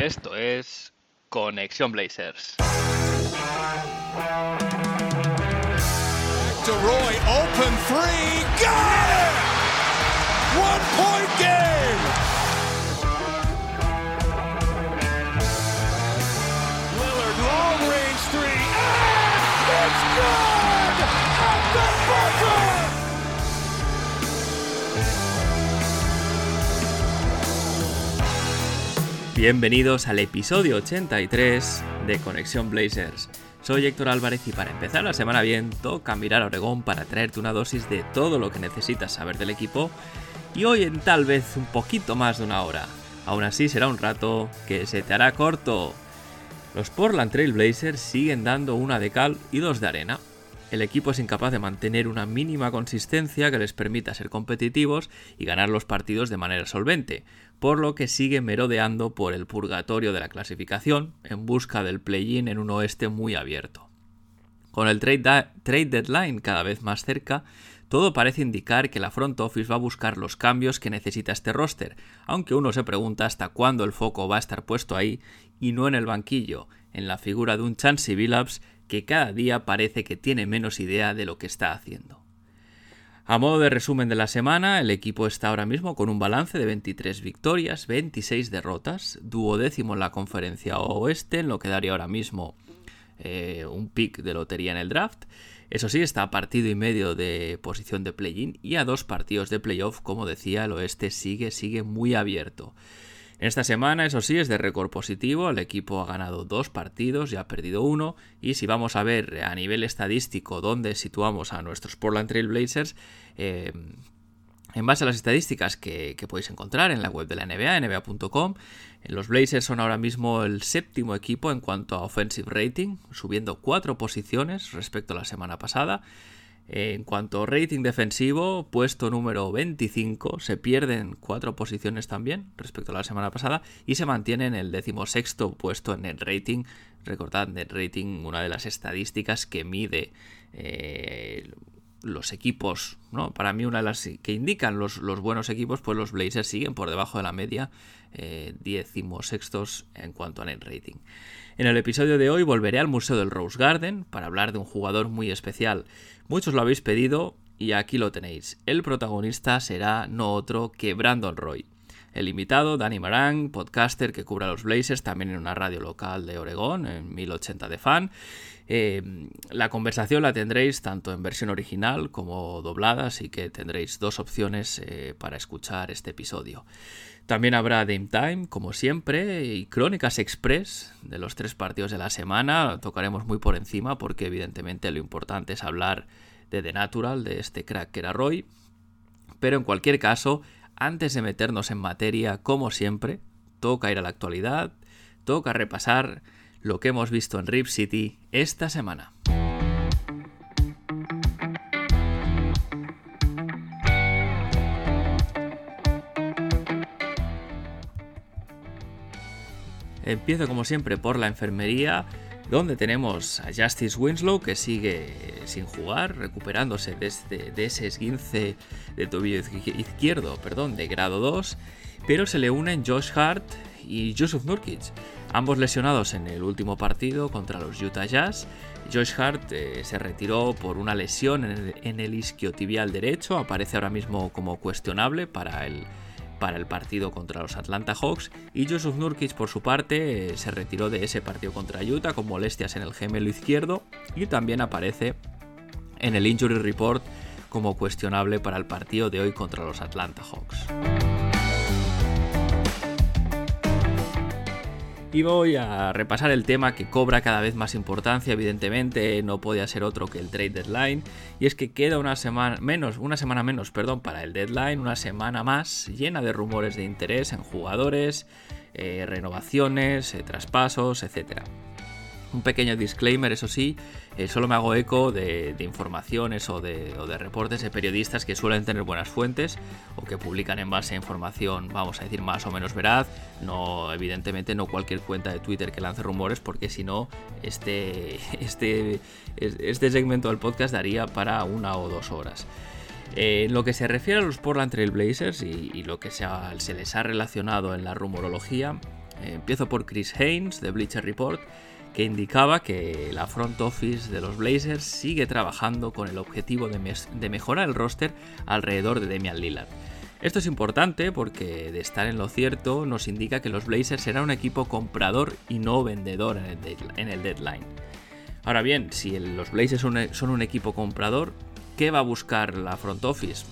Esto es Conexión Blazers. To Roy, open three, got it! One point game! Lillard, long range three, and it's good! Bienvenidos al episodio 83 de Conexión Blazers. Soy Héctor Álvarez y para empezar la semana bien toca mirar a Oregón para traerte una dosis de todo lo que necesitas saber del equipo y hoy en tal vez un poquito más de una hora. Aún así será un rato que se te hará corto. Los Portland Trail Blazers siguen dando una de cal y dos de arena. El equipo es incapaz de mantener una mínima consistencia que les permita ser competitivos y ganar los partidos de manera solvente, por lo que sigue merodeando por el purgatorio de la clasificación en busca del play-in en un oeste muy abierto. Con el trade, trade, deadline cada vez más cerca, todo parece indicar que la front office va a buscar los cambios que necesita este roster, aunque uno se pregunta hasta cuándo el foco va a estar puesto ahí y no en el banquillo, en la figura de un Chansey Billups que cada día parece que tiene menos idea de lo que está haciendo. A modo de resumen de la semana, el equipo está ahora mismo con un balance de 23 victorias, 26 derrotas, duodécimo en la conferencia oeste, en lo que daría ahora mismo eh, un pick de lotería en el draft. Eso sí, está a partido y medio de posición de play-in y a dos partidos de playoff, como decía, el oeste sigue, sigue muy abierto. Esta semana, eso sí, es de récord positivo. El equipo ha ganado dos partidos y ha perdido uno. Y si vamos a ver a nivel estadístico dónde situamos a nuestros Portland Trail Blazers, eh, en base a las estadísticas que, que, podéis encontrar en la web de la NBA, nba.com, los Blazers son ahora mismo el séptimo equipo en cuanto a offensive rating, subiendo cuatro posiciones respecto a la semana pasada. En cuanto a rating defensivo, puesto número 25, se pierden cuatro posiciones también respecto a la semana pasada y se mantiene en el decimosexto puesto en net rating. Recordad, net rating, una de las estadísticas que mide eh, los equipos, ¿no? Para mí una de las que indican los, los, buenos equipos, pues los Blazers siguen por debajo de la media, eh, decimosextos en cuanto a net rating. En el episodio de hoy volveré al Museo del Rose Garden para hablar de un jugador muy especial. Muchos lo habéis pedido y aquí lo tenéis. El protagonista será no otro que Brandon Roy. El invitado, Danny Marang, podcaster que cubra los Blazers, también en una radio local de Oregón, en 1080 de fan. Eh, la conversación la tendréis tanto en versión original como doblada, así que tendréis dos opciones eh, para escuchar este episodio. También habrá Dame Time, como siempre, y Crónicas Express de los tres partidos de la semana. Tocaremos muy por encima porque evidentemente lo importante es hablar de The Natural, de este crack que era Roy. Pero en cualquier caso, antes de meternos en materia, como siempre, toca ir a la actualidad, toca repasar lo que hemos visto en Rip City esta semana. Empiezo como siempre por la enfermería, donde tenemos a Justice Winslow que sigue sin jugar, recuperándose desde de ese esguince de tobillo izquierdo, perdón, de grado 2, pero se le unen Josh Hart y Yusuf Nurkic, ambos lesionados en el último partido contra los Utah Jazz. Josh Hart eh, se retiró por una lesión en el, en el isquiotibial derecho, aparece ahora mismo como cuestionable para el para el partido contra los Atlanta Hawks y Joseph Nurkic por su parte se retiró de ese partido contra Utah con molestias en el gemelo izquierdo y también aparece en el Injury Report como cuestionable para el partido de hoy contra los Atlanta Hawks. Y voy a repasar el tema que cobra cada vez más importancia, evidentemente no podía ser otro que el trade deadline, y es que queda una semana menos, una semana menos, perdón, para el deadline, una semana más llena de rumores de interés en jugadores, eh, renovaciones, eh, traspasos, etcétera. Un pequeño disclaimer, eso sí, eh, solo me hago eco de, informaciones o de, reportes de periodistas que suelen tener buenas fuentes o que publican en base a información, vamos a decir, más o menos veraz. No, evidentemente, no cualquier cuenta de Twitter que lance rumores, porque si no, este, este, este segmento del podcast daría para una o dos horas. Eh, en lo que se refiere a los Portland Trail Blazers y, y lo que se, les ha relacionado en la rumorología, empiezo por Chris Haynes de Bleacher Report, que indicaba que la front office de los Blazers sigue trabajando con el objetivo de, mejorar el roster alrededor de Damian Lillard. Esto es importante porque de estar en lo cierto nos indica que los Blazers serán un equipo comprador y no vendedor en el, deadline. Ahora bien, si los Blazers son un equipo comprador, ¿qué va a buscar la front office?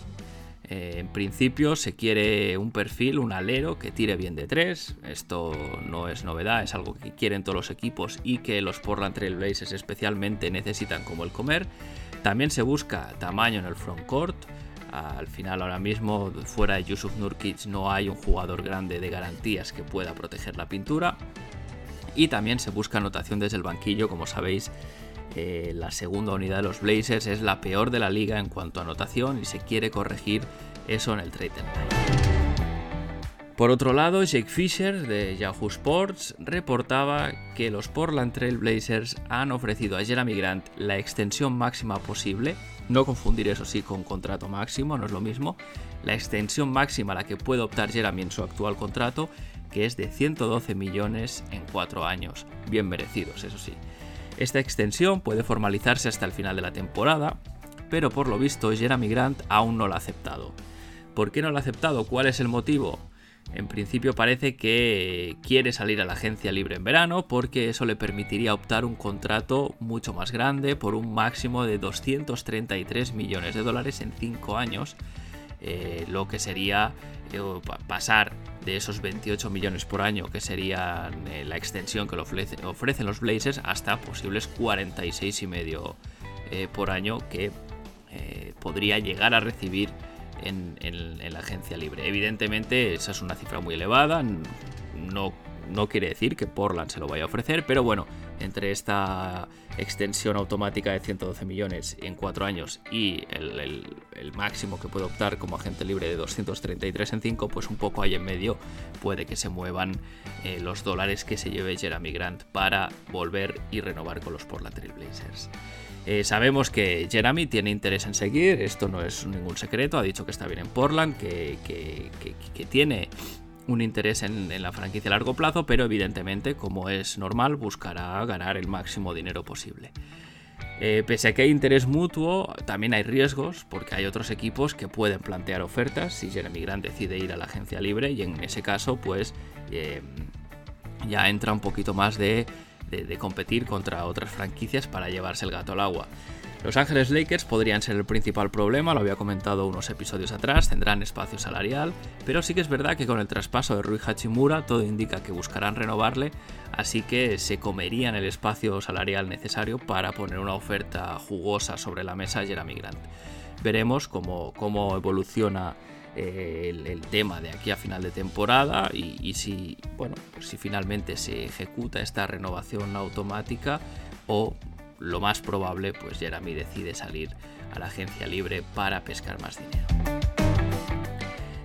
Eh, en principio se quiere un perfil, un alero que tire bien de tres. Esto no es novedad, es algo que quieren todos los equipos y que los Portland Trail Blazers especialmente necesitan como el comer. También se busca tamaño en el frontcourt. Al final ahora mismo fuera de Yusuf Nurkic no hay un jugador grande de garantías que pueda proteger la pintura. Y también se busca anotación desde el banquillo, como sabéis eh, la segunda unidad de los Blazers es la peor de la liga en cuanto a anotación y se quiere corregir eso en el trade Por otro lado, Jake Fisher de Yahoo Sports reportaba que los Portland Trail Blazers han ofrecido a Jeremy Grant la extensión máxima posible, no confundir eso sí con contrato máximo, no es lo mismo, la extensión máxima a la que puede optar Jeremy en su actual contrato, que es de 112 millones en 4 años, bien merecidos, eso sí. Esta extensión puede formalizarse hasta el final de la temporada, pero por lo visto Jeremy Grant aún no la ha aceptado. ¿Por qué no lo ha aceptado? ¿Cuál es el motivo? En principio parece que quiere salir a la agencia libre en verano porque eso le permitiría optar un contrato mucho más grande por un máximo de 233 millones de dólares en 5 años, eh, lo que sería eh, pasar de esos 28 millones por año que sería eh, la extensión que le ofrecen los Blazers hasta posibles 46 y medio por año que podría llegar a recibir en, en, la agencia libre. Evidentemente esa es una cifra muy elevada, no no quiere decir que Portland se lo vaya a ofrecer, pero bueno, entre esta extensión automática de 112 millones en 4 años y el, máximo que puede optar como agente libre de 233 en 5, pues un poco ahí en medio puede que se muevan eh, los dólares que se lleve Jeremy Grant para volver y renovar con los Portland Trail Blazers. Eh, sabemos que Jeremy tiene interés en seguir, esto no es ningún secreto, ha dicho que está bien en Portland, que, que tiene un interés en, la franquicia a largo plazo, pero evidentemente, como es normal, buscará ganar el máximo dinero posible. Eh, pese a que hay interés mutuo, también hay riesgos, porque hay otros equipos que pueden plantear ofertas si Jeremy Grant decide ir a la agencia libre, y en ese caso, pues eh, ya entra un poquito más de competir contra otras franquicias para llevarse el gato al agua. Los Ángeles Lakers podrían ser el principal problema, lo había comentado unos episodios atrás, tendrán espacio salarial, pero sí que es verdad que con el traspaso de Rui Hachimura todo indica que buscarán renovarle, así que se comerían el espacio salarial necesario para poner una oferta jugosa sobre la mesa a Jeremy Grant. Veremos cómo, cómo evoluciona eh, el, tema de aquí a final de temporada y, si, bueno, pues si finalmente se ejecuta esta renovación automática o lo más probable, pues Jeremy decide salir a la agencia libre para pescar más dinero.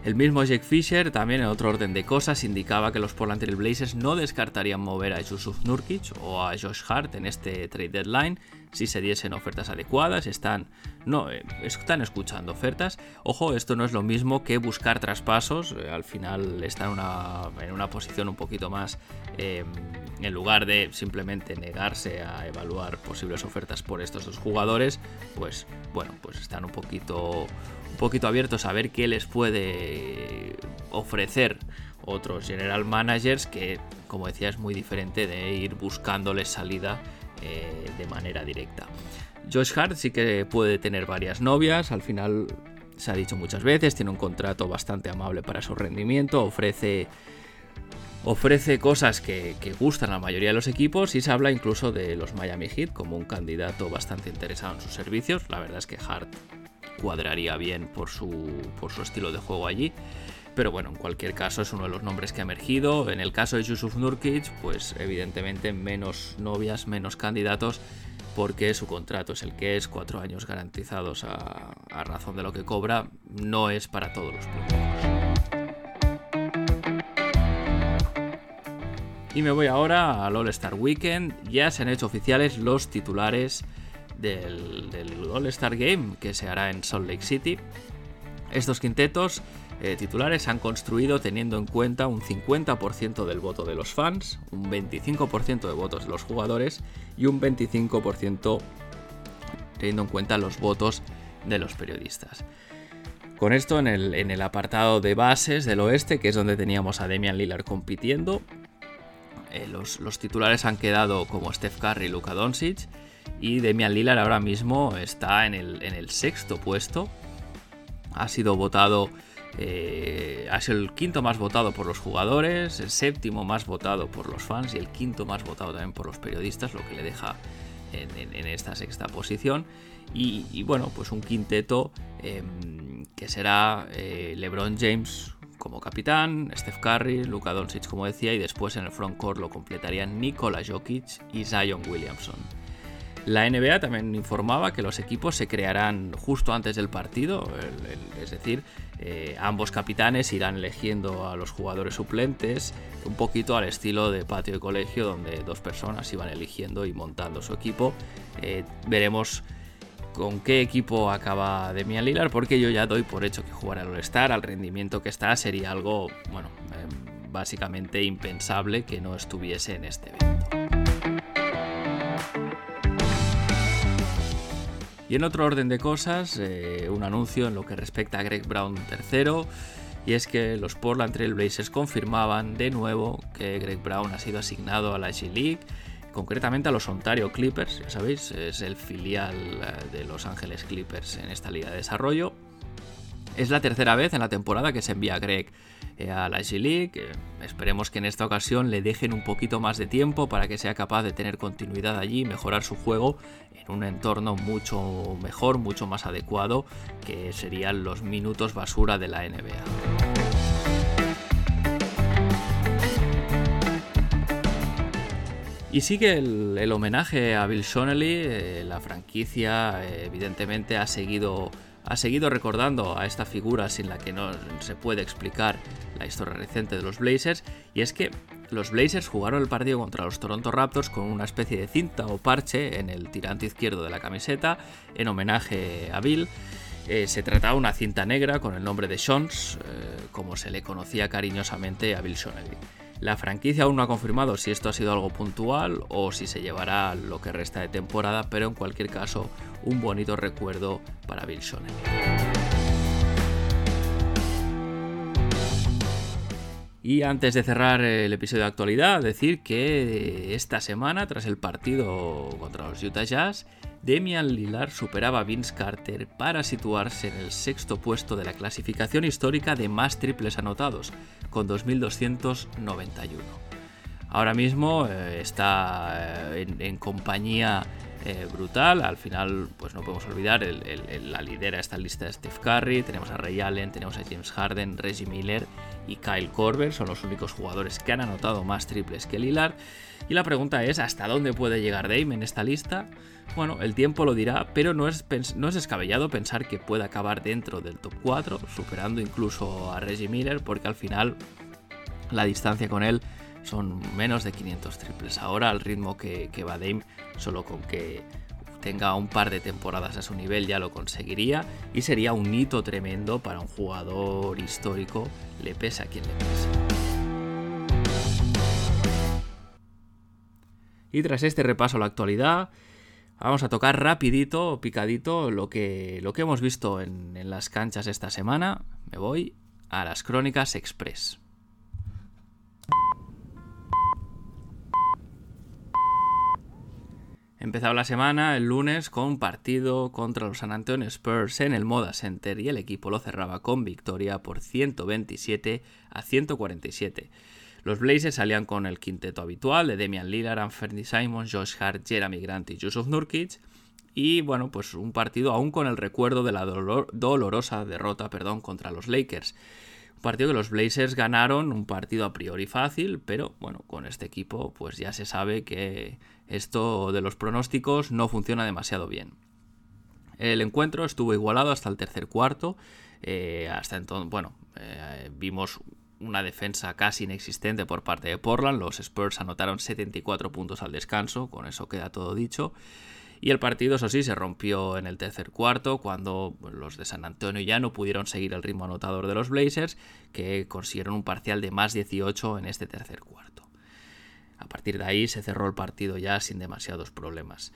El mismo Jake Fisher, también en otro orden de cosas, indicaba que los Portland Trail Blazers no descartarían mover a Yusuf Nurkic o a Josh Hart en este trade deadline si se diesen ofertas adecuadas. Están, no, eh, están escuchando ofertas. Ojo, esto no es lo mismo que buscar traspasos. Eh, al final están en una, en una posición un poquito más, em, en lugar de simplemente negarse a evaluar posibles ofertas por estos dos jugadores, pues bueno, pues están un poquito un poquito abiertos a ver qué les puede ofrecer otros general managers que, como decía, es muy diferente de ir buscándoles salida eh, de manera directa. Josh Hart sí que puede tener varias novias, al final se ha dicho muchas veces, tiene un contrato bastante amable para su rendimiento, ofrece ofrece cosas que, gustan a la mayoría de los equipos y se habla incluso de los Miami Heat como un candidato bastante interesado en sus servicios. La verdad es que Hart cuadraría bien por su, por su estilo de juego allí. Pero bueno, en cualquier caso es uno de los nombres que ha emergido. En el caso de Yusuf Nurkic, pues evidentemente menos novias, menos candidatos, porque su contrato es el que es, cuatro años garantizados a, razón de lo que cobra, no es para todos los públicos. Y me voy ahora al All Star Weekend. Ya se han hecho oficiales los titulares del, All-Star Game que se hará en Salt Lake City. Estos quintetos eh, titulares se han construido teniendo en cuenta un 50% del voto de los fans, un 25% de votos de los jugadores y un 25% teniendo en cuenta los votos de los periodistas. Con esto en el, en el apartado de bases del oeste, que es donde teníamos a Demian Lillard compitiendo, eh, los, titulares han quedado como Steph Curry y Luka Doncic. Y Demian Lillard ahora mismo está en el, en el sexto puesto. Ha sido votado. Eh, sido el quinto más votado por los jugadores, el séptimo más votado por los fans y el quinto más votado también por los periodistas, lo que le deja en, esta sexta posición. Y, bueno, pues un quinteto em, que será eh, LeBron James como capitán, Steph Curry, Luka Doncic como decía, y después en el frontcourt lo completarían Nikola Jokic y Zion Williamson. La NBA también informaba que los equipos se crearán justo antes del partido, es decir, eh, ambos capitanes irán eligiendo a los jugadores suplentes, un poquito al estilo de patio de colegio donde dos personas iban eligiendo y montando su equipo. Eh, veremos con qué equipo acaba Demian Lillard, porque yo ya doy por hecho que jugar al All-Star, al rendimiento que está, sería algo, bueno, em, básicamente impensable que no estuviese en este evento. Y en otro orden de cosas, eh, un anuncio en lo que respecta a Greg Brown III, y es que los Portland Trail Blazers confirmaban de nuevo que Greg Brown ha sido asignado a la G-League concretamente a los Ontario Clippers, ya sabéis, es el filial eh, de Los Ángeles Clippers en esta liga de desarrollo. Es la tercera vez en la temporada que se envía a Greg eh, a la G-League. esperemos que en esta ocasión le dejen un poquito más de tiempo para que sea capaz de tener continuidad allí y mejorar su juego en un entorno mucho mejor, mucho más adecuado, que serían los minutos basura de la NBA. Y sigue el, homenaje a Bill Shonely, eh, la franquicia eh, evidentemente ha seguido, ha seguido recordando a esta figura sin la que no se puede explicar la historia reciente de los Blazers, y es que los Blazers jugaron el partido contra los Toronto Raptors con una especie de cinta o parche en el tirante izquierdo de la camiseta en homenaje a Bill. Eh, se trataba de una cinta negra con el nombre de Shons, como se le conocía cariñosamente a Bill Shonely. La franquicia aún no ha confirmado si esto ha sido algo puntual o si se llevará lo que resta de temporada, pero en cualquier caso, un bonito recuerdo para Bill Shoney. Y antes de cerrar el episodio de actualidad, decir que esta semana, tras el partido contra los Utah Jazz, Demian Lillard superaba a Vince Carter para situarse en el sexto puesto de la clasificación histórica de más triples anotados, con 2.291. Ahora mismo eh, está eh, en, compañía eh, brutal. Al final, pues no podemos olvidar, la lidera esta lista de Steph Curry. Tenemos a Ray Allen, tenemos a James Harden, Reggie Miller y Kyle Korver. Son los únicos jugadores que han anotado más triples que Lillard. Y la pregunta es, ¿hasta dónde puede llegar Dame en esta lista? Bueno, el tiempo lo dirá, pero no es, no es descabellado pensar que puede acabar dentro del top 4, superando incluso a Reggie Miller, porque al final la distancia con él son menos de 500 triples. Ahora al ritmo que, que va Dame, solo con que tenga un par de temporadas a su nivel ya lo conseguiría y sería un hito tremendo para un jugador histórico, le pesa a quien le pesa. Y tras este repaso a la actualidad, Vamos a tocar rapidito, picadito, lo que, lo que hemos visto en, en las canchas esta semana. Me voy a las Crónicas Express. Empezaba la semana el lunes con un partido contra los San Antonio Spurs en el Moda Center y el equipo lo cerraba con victoria por 127 a 147. Los Blazers salían con el quinteto habitual de Demian Lillard, Anthony Simons, Josh Hart, Jeremy Grant y Yusuf Nurkic. Y bueno, pues un partido aún con el recuerdo de la dolorosa derrota perdón, contra los Lakers. Un partido que los Blazers ganaron, un partido a priori fácil, pero bueno, con este equipo pues ya se sabe que esto de los pronósticos no funciona demasiado bien. El encuentro estuvo igualado hasta el tercer cuarto. Eh, hasta entonces, bueno, eh, vimos una defensa casi inexistente por parte de Portland. Los Spurs anotaron 74 puntos al descanso, con eso queda todo dicho. Y el partido, eso sí, se rompió en el tercer cuarto cuando los de San Antonio ya no pudieron seguir el ritmo anotador de los Blazers, que consiguieron un parcial de más 18 en este tercer cuarto. A partir de ahí se cerró el partido ya sin demasiados problemas.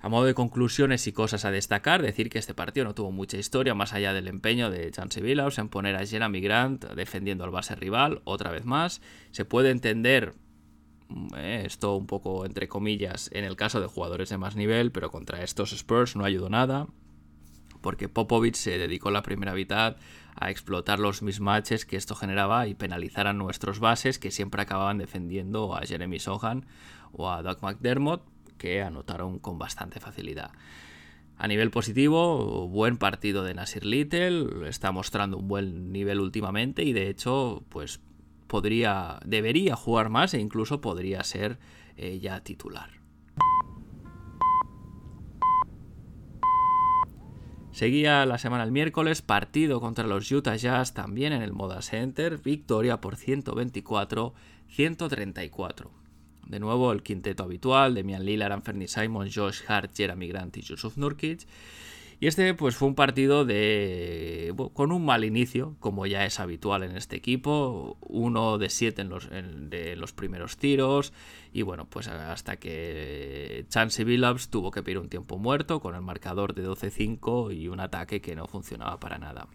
A modo de conclusiones y cosas a destacar, decir que este partido no tuvo mucha historia más allá del empeño de Chance Billups en poner a Jeremy Grant defendiendo al base rival otra vez más. Se puede entender eh, esto un poco entre comillas en el caso de jugadores de más nivel, pero contra estos Spurs no ayudó nada, porque Popovich se dedicó la primera mitad a explotar los mismatches que esto generaba y penalizar a nuestros bases que siempre acababan defendiendo a Jeremy Sohan o a Doug McDermott, que anotaron con bastante facilidad. A nivel positivo, buen partido de Nasir Little, está mostrando un buen nivel últimamente y de hecho, pues podría, debería jugar más e incluso podría ser eh, ya titular. Seguía la semana el miércoles, partido contra los Utah Jazz también en el Moda Center, victoria por 124-134. De nuevo el quinteto habitual, Demian Lillard, Anthony Simon, Josh Hart, Jeremy Grant y Yusuf Nurkic. Y este pues fue un partido de con un mal inicio, como ya es habitual en este equipo, uno de siete en los, de los primeros tiros y bueno, pues hasta que Chance Billups tuvo que pedir un tiempo muerto con el marcador de 12-5 y un ataque que no funcionaba para nada.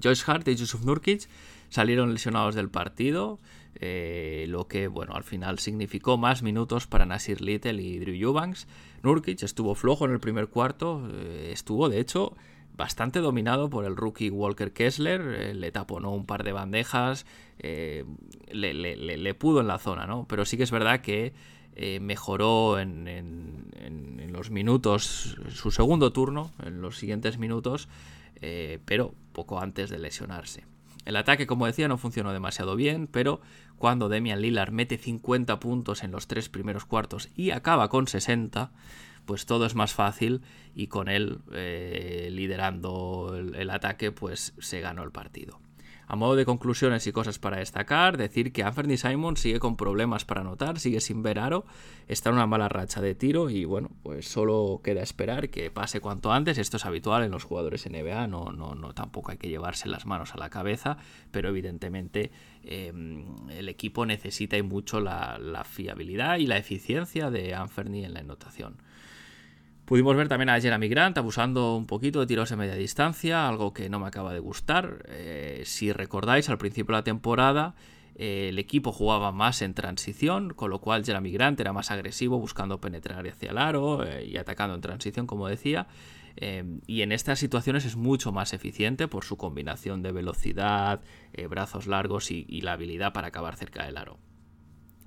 Josh Hart y Yusuf Nurkic salieron lesionados del partido, eh, lo que bueno al final significó más minutos para Nasir Little y Drew Eubanks. Nurkic estuvo flojo en el primer cuarto, eh, estuvo de hecho bastante dominado por el rookie Walker Kessler, eh, le taponó un par de bandejas, le, pudo en la zona, ¿no? Pero sí que es verdad que mejoró en, en, los minutos, su segundo turno, en los siguientes minutos, pero poco antes de lesionarse. El ataque, como decía, no funcionó demasiado bien, pero cuando Demian Lillard mete 50 puntos en los tres primeros cuartos y acaba con 60, pues todo es más fácil y con él eh, liderando el, ataque, pues se ganó el partido. A modo de conclusiones y cosas para destacar, decir que Anthony Simon sigue con problemas para anotar, sigue sin ver aro, está en una mala racha de tiro y bueno, pues solo queda esperar que pase cuanto antes. Esto es habitual en los jugadores NBA, no, no, tampoco hay que llevarse las manos a la cabeza, pero evidentemente em, el equipo necesita y mucho la, la, fiabilidad y la eficiencia de Anthony en la anotación. Pudimos ver también a Jeremy Grant abusando un poquito de tiros de media distancia, algo que no me acaba de gustar. Eh, si recordáis, al principio de la temporada eh, el equipo jugaba más en transición, con lo cual Jeremy Grant era más agresivo buscando penetrar hacia el aro eh, y atacando en transición, como decía. y en estas situaciones es mucho más eficiente por su combinación de velocidad, brazos largos y, y la habilidad para acabar cerca del aro.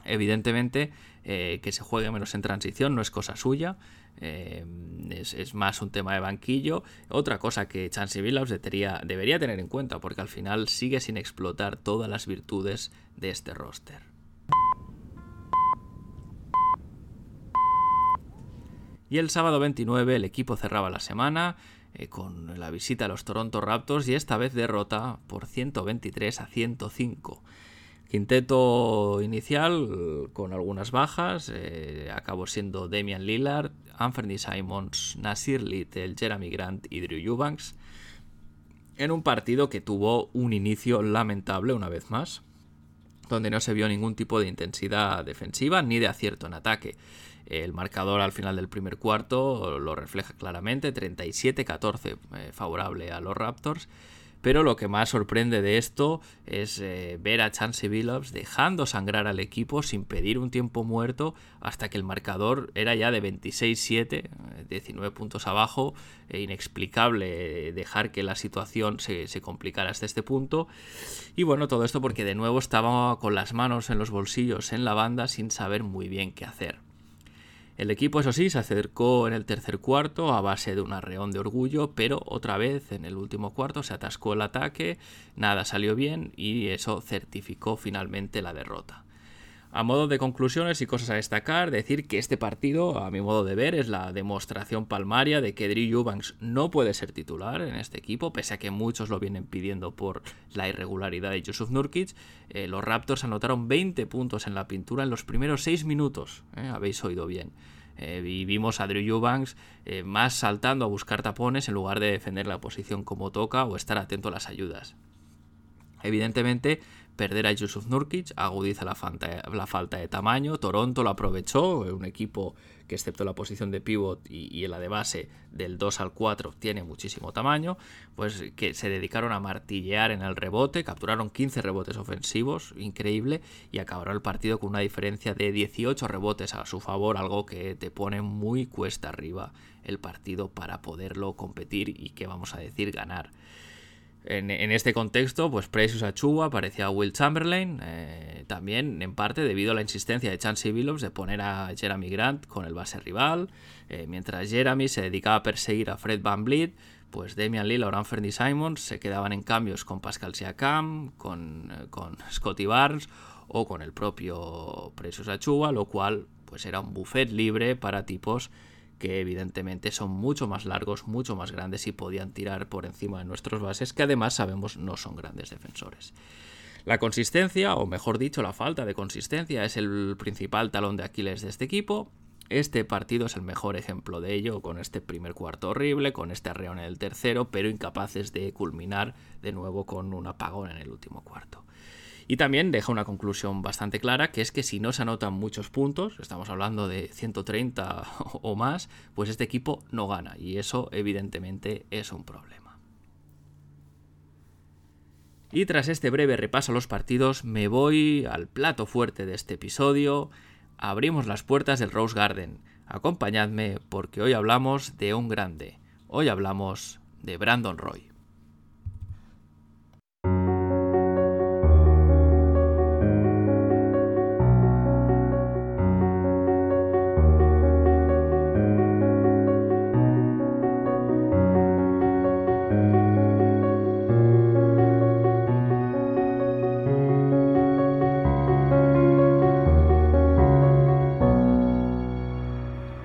Evidentemente, que se juegue menos en transición no es cosa suya. Eh, es, más un tema de banquillo. Otra cosa que Chansey Billups debería, debería tener en cuenta, porque al final sigue sin explotar todas las virtudes de este roster. Y el sábado 29 el equipo cerraba la semana eh, con la visita a los Toronto Raptors y esta vez derrota por 123 a 105. Quinteto inicial con algunas bajas, eh, acabó siendo Damian Lillard, Anthony Simons, Nasir Little, Jeremy Grant y Drew Eubanks, en un partido que tuvo un inicio lamentable una vez más, donde no se vio ningún tipo de intensidad defensiva ni de acierto en ataque. El marcador al final del primer cuarto lo refleja claramente, 37-14 eh, favorable a los Raptors pero lo que más sorprende de esto es eh, ver a Chance Billups dejando sangrar al equipo sin pedir un tiempo muerto hasta que el marcador era ya de 26-7, 19 eh, puntos abajo. E inexplicable dejar que la situación se, se complicara hasta este punto. Y bueno, todo esto porque de nuevo estaba con las manos en los bolsillos en la banda sin saber muy bien qué hacer. El equipo, eso sí, se acercó en el tercer cuarto a base de un arreón de orgullo, pero otra vez en el último cuarto se atascó el ataque, nada salió bien y eso certificó finalmente la derrota. A modo de conclusiones y cosas a destacar, decir que este partido, a mi modo de ver, es la demostración palmaria de que Drew Eubanks no puede ser titular en este equipo, pese a que muchos lo vienen pidiendo por la irregularidad de Yusuf Nurkic. Eh, los Raptors anotaron 20 puntos en la pintura en los primeros 6 minutos, eh, habéis oído bien. Eh, y vimos a Drew Eubanks más saltando a buscar tapones en lugar de defender la posición como toca o estar atento a las ayudas. Evidentemente, perder a Yusuf Nurkic agudiza la falta, de tamaño. Toronto lo aprovechó, un equipo que excepto la posición de pivot y, la de base del 2 al 4 tiene muchísimo tamaño, pues que se dedicaron a martillear en el rebote, capturaron 15 rebotes ofensivos, increíble, y acabaron el partido con una diferencia de 18 rebotes a su favor, algo que te pone muy cuesta arriba el partido para poderlo competir y que vamos a decir ganar. En, este contexto, pues Precious Achua parecía a Will Chamberlain, eh, también en parte debido a la insistencia de Chansey Billups de poner a Jeremy Grant con el base rival, eh, mientras Jeremy se dedicaba a perseguir a Fred Van Vliet, pues Damian Lillard o Anthony Simons se quedaban en cambios con Pascal Siakam, con, eh, con Scotty Barnes o con el propio Precious Achua, lo cual pues era un buffet libre para tipos que evidentemente son mucho más largos, mucho más grandes y podían tirar por encima de nuestros bases, que además sabemos no son grandes defensores. La consistencia, o mejor dicho, la falta de consistencia, es el principal talón de Aquiles de este equipo. Este partido es el mejor ejemplo de ello, con este primer cuarto horrible, con este arreón en el tercero, pero incapaces de culminar de nuevo con un apagón en el último cuarto. Y también deja una conclusión bastante clara, que es que si no se anotan muchos puntos, estamos hablando de 130 o más, pues este equipo no gana. Y eso evidentemente es un problema. Y tras este breve repaso a los partidos, me voy al plato fuerte de este episodio. Abrimos las puertas del Rose Garden. Acompañadme porque hoy hablamos de un grande. Hoy hablamos de Brandon Roy.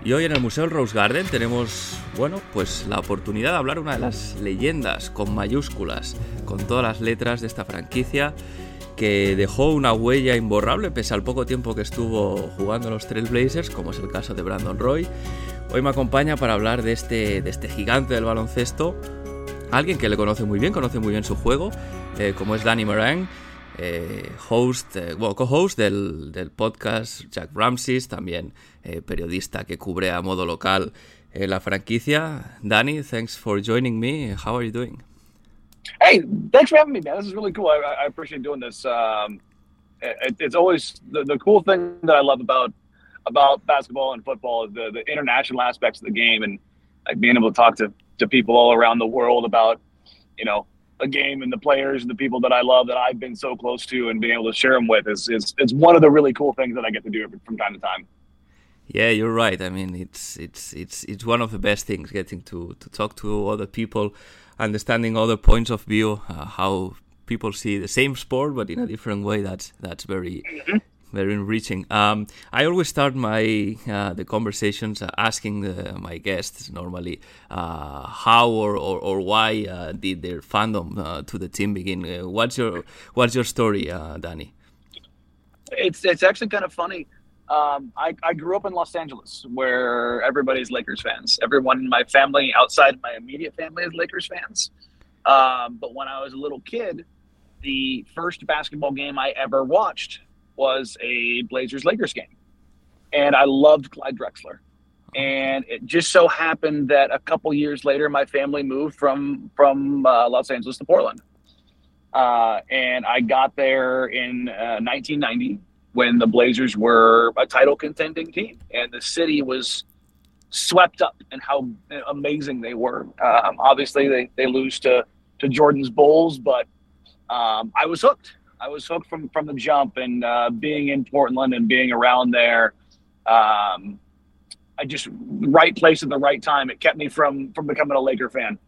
Y hoy en el Museo Rose Garden tenemos, bueno, pues la oportunidad de hablar una de las leyendas con mayúsculas, con todas las letras de esta franquicia que dejó una huella imborrable pese al poco tiempo que estuvo jugando en los Trailblazers, como es el caso de Brandon Roy. Hoy me acompaña para hablar de este, de este gigante del baloncesto, alguien que le conoce muy bien, conoce muy bien su juego, eh, como es Danny Moran eh, host, eh, co-host del, del, podcast Jack Ramses, también eh, periodista que cubre a modo local eh, la franquicia. Danny, thanks for joining me. How are you doing? Hey, thanks for having me, man. This is really cool. I, appreciate doing this. Um, it, it's always the, cool thing that I love about about basketball and football the, the international aspects of the game and like being able to talk to, to people all around the world about, you know, a game and the players and the people that I love that I've been so close to and being able to share them with is, is, is one of the really cool things that I get to do from time to time. Yeah, you're right. I mean, it's it's it's it's one of the best things getting to to talk to other people, understanding other points of view, uh, how people see the same sport but in a different way. That's that's very mm-hmm very enriching. Um, I always start my uh, the conversations uh, asking the, my guests normally uh, how or, or, or why uh, did their fandom uh, to the team begin. Uh, what's your what's your story, Danny? It's it's actually kind of funny. Um, I, I grew up in Los Angeles, where everybody's Lakers fans. Everyone in my family, outside my immediate family, is Lakers fans. Um, but when I was a little kid, the first basketball game I ever watched was a Blazers Lakers game. And I loved Clyde Drexler. And it just so happened that a couple years later, my family moved from from uh, Los Angeles to Portland. Uh, and I got there in uh, 1990 when the Blazers were a title contending team, and the city was swept up in how amazing they were. Um, obviously, they, they lose to to Jordan's Bulls, but um, I was hooked. I was hooked from from the jump, and uh, being in Portland and being around there, um, I just right place at the right time. It kept me from from becoming a Laker fan.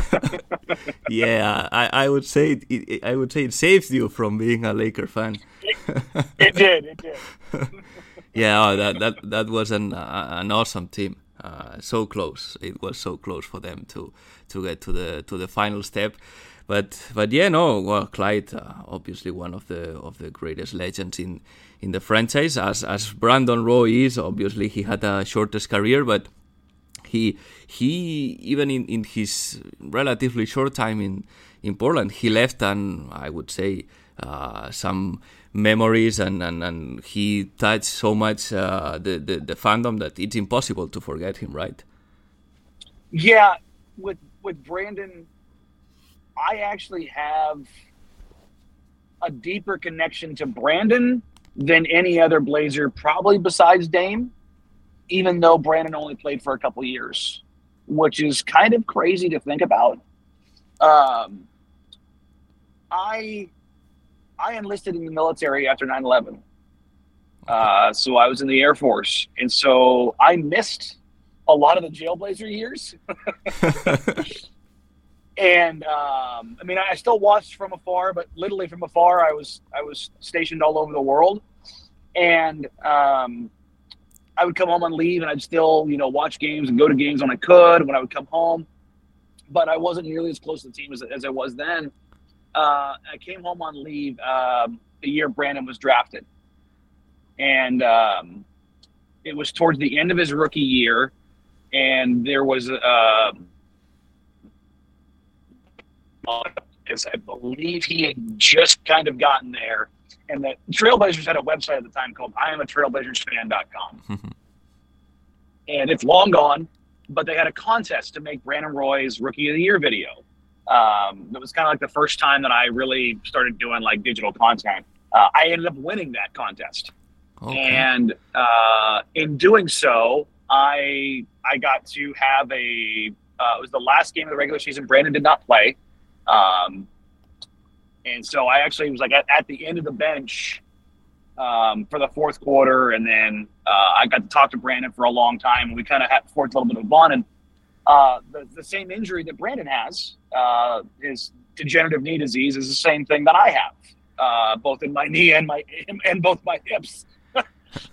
yeah, I, I would say it, it, I would say it saves you from being a Laker fan. it, it did. It did. yeah, oh, that that that was an uh, an awesome team. Uh, so close. It was so close for them to to get to the to the final step. But but yeah, no. Well, Clyde, uh, obviously one of the of the greatest legends in in the franchise, as as Brandon Roy is. Obviously, he had a shortest career, but he he even in, in his relatively short time in in Portland, he left and I would say uh, some memories and, and, and he touched so much uh, the, the the fandom that it's impossible to forget him, right? Yeah, with with Brandon, I actually have a deeper connection to Brandon than any other Blazer, probably besides Dame, even though Brandon only played for a couple years, which is kind of crazy to think about. Um, I I enlisted in the military after 9 11. Uh, so I was in the Air Force. And so I missed a lot of the Jailblazer years. and um, I mean, I still watched from afar, but literally from afar, I was I was stationed all over the world, and um, I would come home on leave, and I'd still you know watch games and go to games when I could when I would come home, but I wasn't nearly as close to the team as, as I was then. Uh, I came home on leave um, the year Brandon was drafted, and um, it was towards the end of his rookie year, and there was. Uh, because I believe he had just kind of gotten there. And that Trailblazers had a website at the time called I am a trailblazersfan.com. and it's long gone, but they had a contest to make Brandon Roy's Rookie of the Year video. Um, it was kind of like the first time that I really started doing like digital content. Uh, I ended up winning that contest. Okay. And uh, in doing so, I I got to have a uh, it was the last game of the regular season. Brandon did not play. Um, and so I actually was like at, at the end of the bench um, for the fourth quarter, and then uh, I got to talk to Brandon for a long time, and we kind of had forged a little bit of a bond. And uh, the, the same injury that Brandon has, uh, his degenerative knee disease, is the same thing that I have, uh, both in my knee and my and both my hips.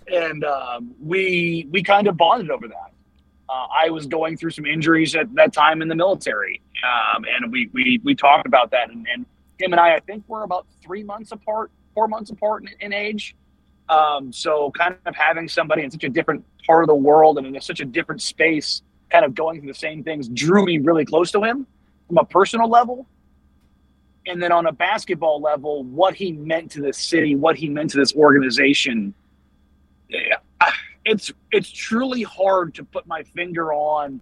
and um, we we kind of bonded over that. Uh, I was going through some injuries at that time in the military, um, and we, we we talked about that. And, and, him and I, I think we're about three months apart, four months apart in, in age. Um, so kind of having somebody in such a different part of the world and in such a different space, kind of going through the same things, drew me really close to him from a personal level. And then on a basketball level, what he meant to this city, what he meant to this organization. Yeah it's it's truly hard to put my finger on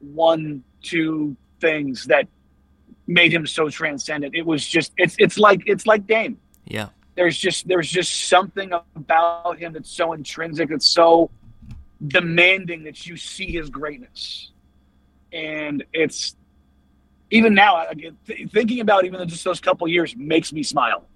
one two things that made him so transcendent. It was just it's it's like it's like Dame. Yeah. There's just there's just something about him that's so intrinsic, that's so demanding that you see his greatness. And it's even now, again thinking about even just those couple years makes me smile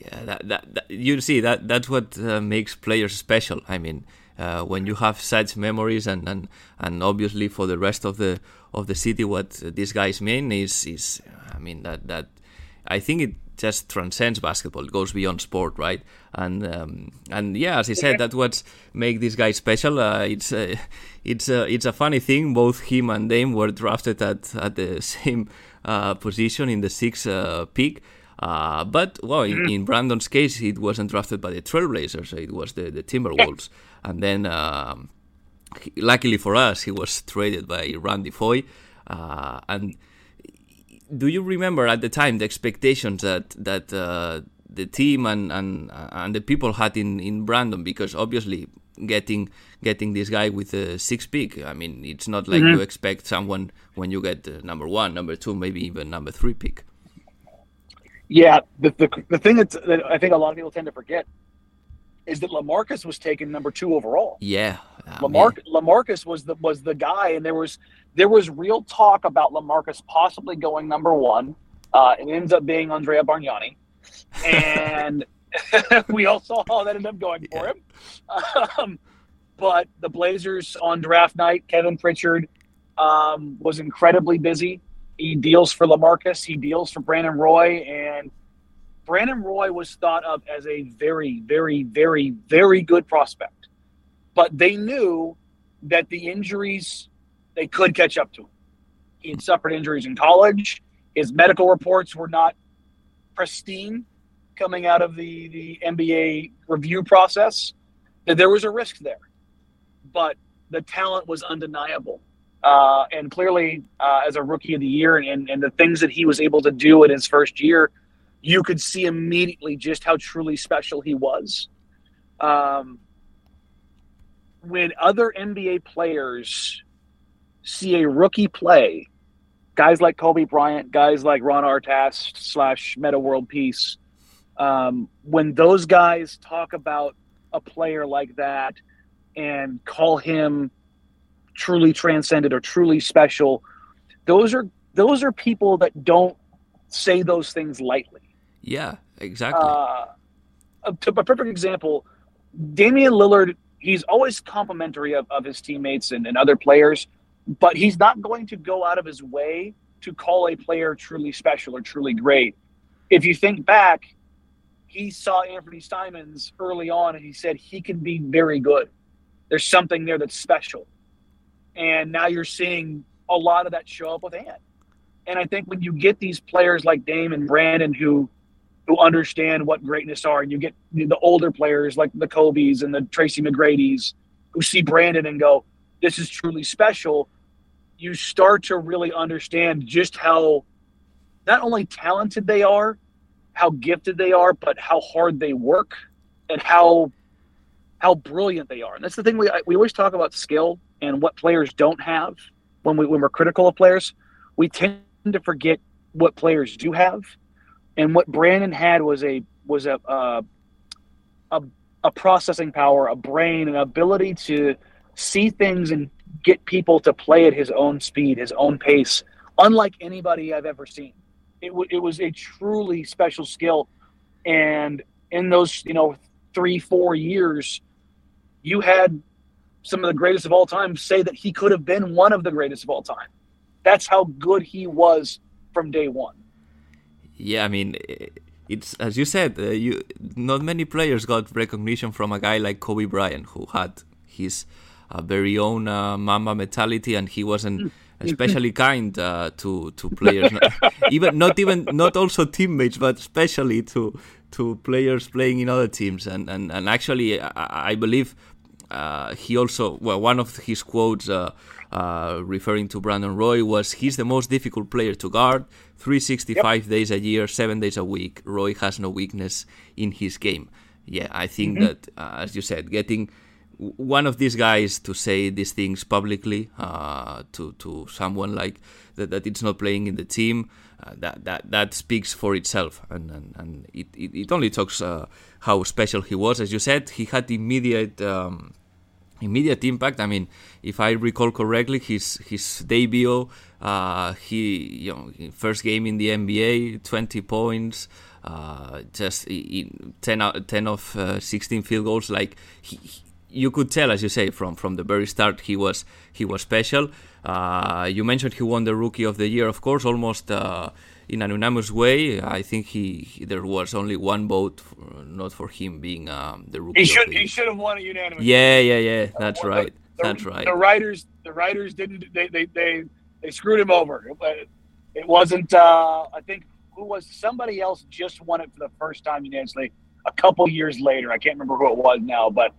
yeah, that, that, that, you see that that's what uh, makes players special. I mean, uh, when you have such memories and, and and obviously for the rest of the of the city, what these guys mean is is I mean that that I think it just transcends basketball. It goes beyond sport, right? And um, and yeah, as I said, that's what make this guy special. Uh, it's uh, it's uh, it's a funny thing. Both him and Dame were drafted at at the same uh, position in the sixth uh, pick. Uh, but well, in, mm. in, Brandon's case, he wasn't drafted by the Trailblazers; it was the, the Timberwolves. And then, um, he, luckily for us, he was traded by Randy Foye. Uh, and do you remember at the time the expectations that that uh, the team and, and and the people had in, in Brandon? Because obviously, getting getting this guy with a six pick, I mean, it's not like mm-hmm. you expect someone when you get uh, number one, number two, maybe even number three pick. Yeah, the, the, the thing that I think a lot of people tend to forget is that Lamarcus was taken number two overall. Yeah, Lamar- Lamarcus was the was the guy, and there was there was real talk about Lamarcus possibly going number one. Uh, it ends up being Andrea Bargnani, and we all saw how that ended up going for him. Um, but the Blazers on draft night, Kevin Pritchard um, was incredibly busy. He deals for Lamarcus. He deals for Brandon Roy, and Brandon Roy was thought of as a very, very, very, very good prospect. But they knew that the injuries they could catch up to him. He had suffered injuries in college. His medical reports were not pristine coming out of the, the NBA review process. That there was a risk there, but the talent was undeniable. Uh, and clearly, uh, as a rookie of the year, and, and the things that he was able to do in his first year, you could see immediately just how truly special he was. Um, when other NBA players see a rookie play, guys like Kobe Bryant, guys like Ron Artest slash Metta World Peace, um, when those guys talk about a player like that and call him truly transcendent or truly special, those are those are people that don't say those things lightly. Yeah, exactly. Uh, to a perfect example, Damian Lillard, he's always complimentary of, of his teammates and, and other players, but he's not going to go out of his way to call a player truly special or truly great. If you think back, he saw Anthony Simons early on and he said he can be very good. There's something there that's special. And now you're seeing a lot of that show up with Ant. And I think when you get these players like Dame and Brandon who who understand what greatness are, and you get the older players like the Kobe's and the Tracy McGrady's who see Brandon and go, This is truly special, you start to really understand just how not only talented they are, how gifted they are, but how hard they work and how how brilliant they are. And that's the thing we we always talk about skill and what players don't have when we when we're critical of players. We tend to forget what players do have, and what Brandon had was a was a a a processing power, a brain, an ability to see things and get people to play at his own speed, his own pace, unlike anybody I've ever seen. It, w- it was a truly special skill, and in those you know three four years, you had some of the greatest of all time say that he could have been one of the greatest of all time. That's how good he was from day one. Yeah, I mean, it's as you said, uh, you not many players got recognition from a guy like Kobe Bryant, who had his uh, very own uh, Mamba mentality, and he wasn't especially kind uh, to to players, even not even not also teammates, but especially to to players playing in other teams. And and, and actually, I, I believe uh, he also well one of his quotes uh, uh, referring to Brandon Roy was he's the most difficult player to guard. 365 yep. days a year 7 days a week. Roy has no weakness in his game. Yeah I think mm-hmm. that uh, as you said getting one of these guys to say these things publicly uh, to to someone like that, that it's not playing in the team uh, that that that speaks for itself. And and, and it, it, it only talks how special he was. As you said he had immediate um, immediate impact. I mean, if I recall correctly, his his debut, uh, he you know first game in the NBA, 20 points, uh, just 10 out, 10 of uh, 16 field goals. Like he, he, you could tell, as you say, from from the very start, he was he was special. Uh, you mentioned he won the Rookie of the Year, of course, almost uh, in an unanimous way. I think he, he there was only one vote, for, not for him being um, the rookie. He should he should have won a unanimous. Yeah, yeah, yeah. That's right. The, That's right. The writers the writers didn't they they they, they screwed him over. It, it wasn't. Uh, I think who was somebody else just won it for the first time unanimously a couple years later. I can't remember who it was now, but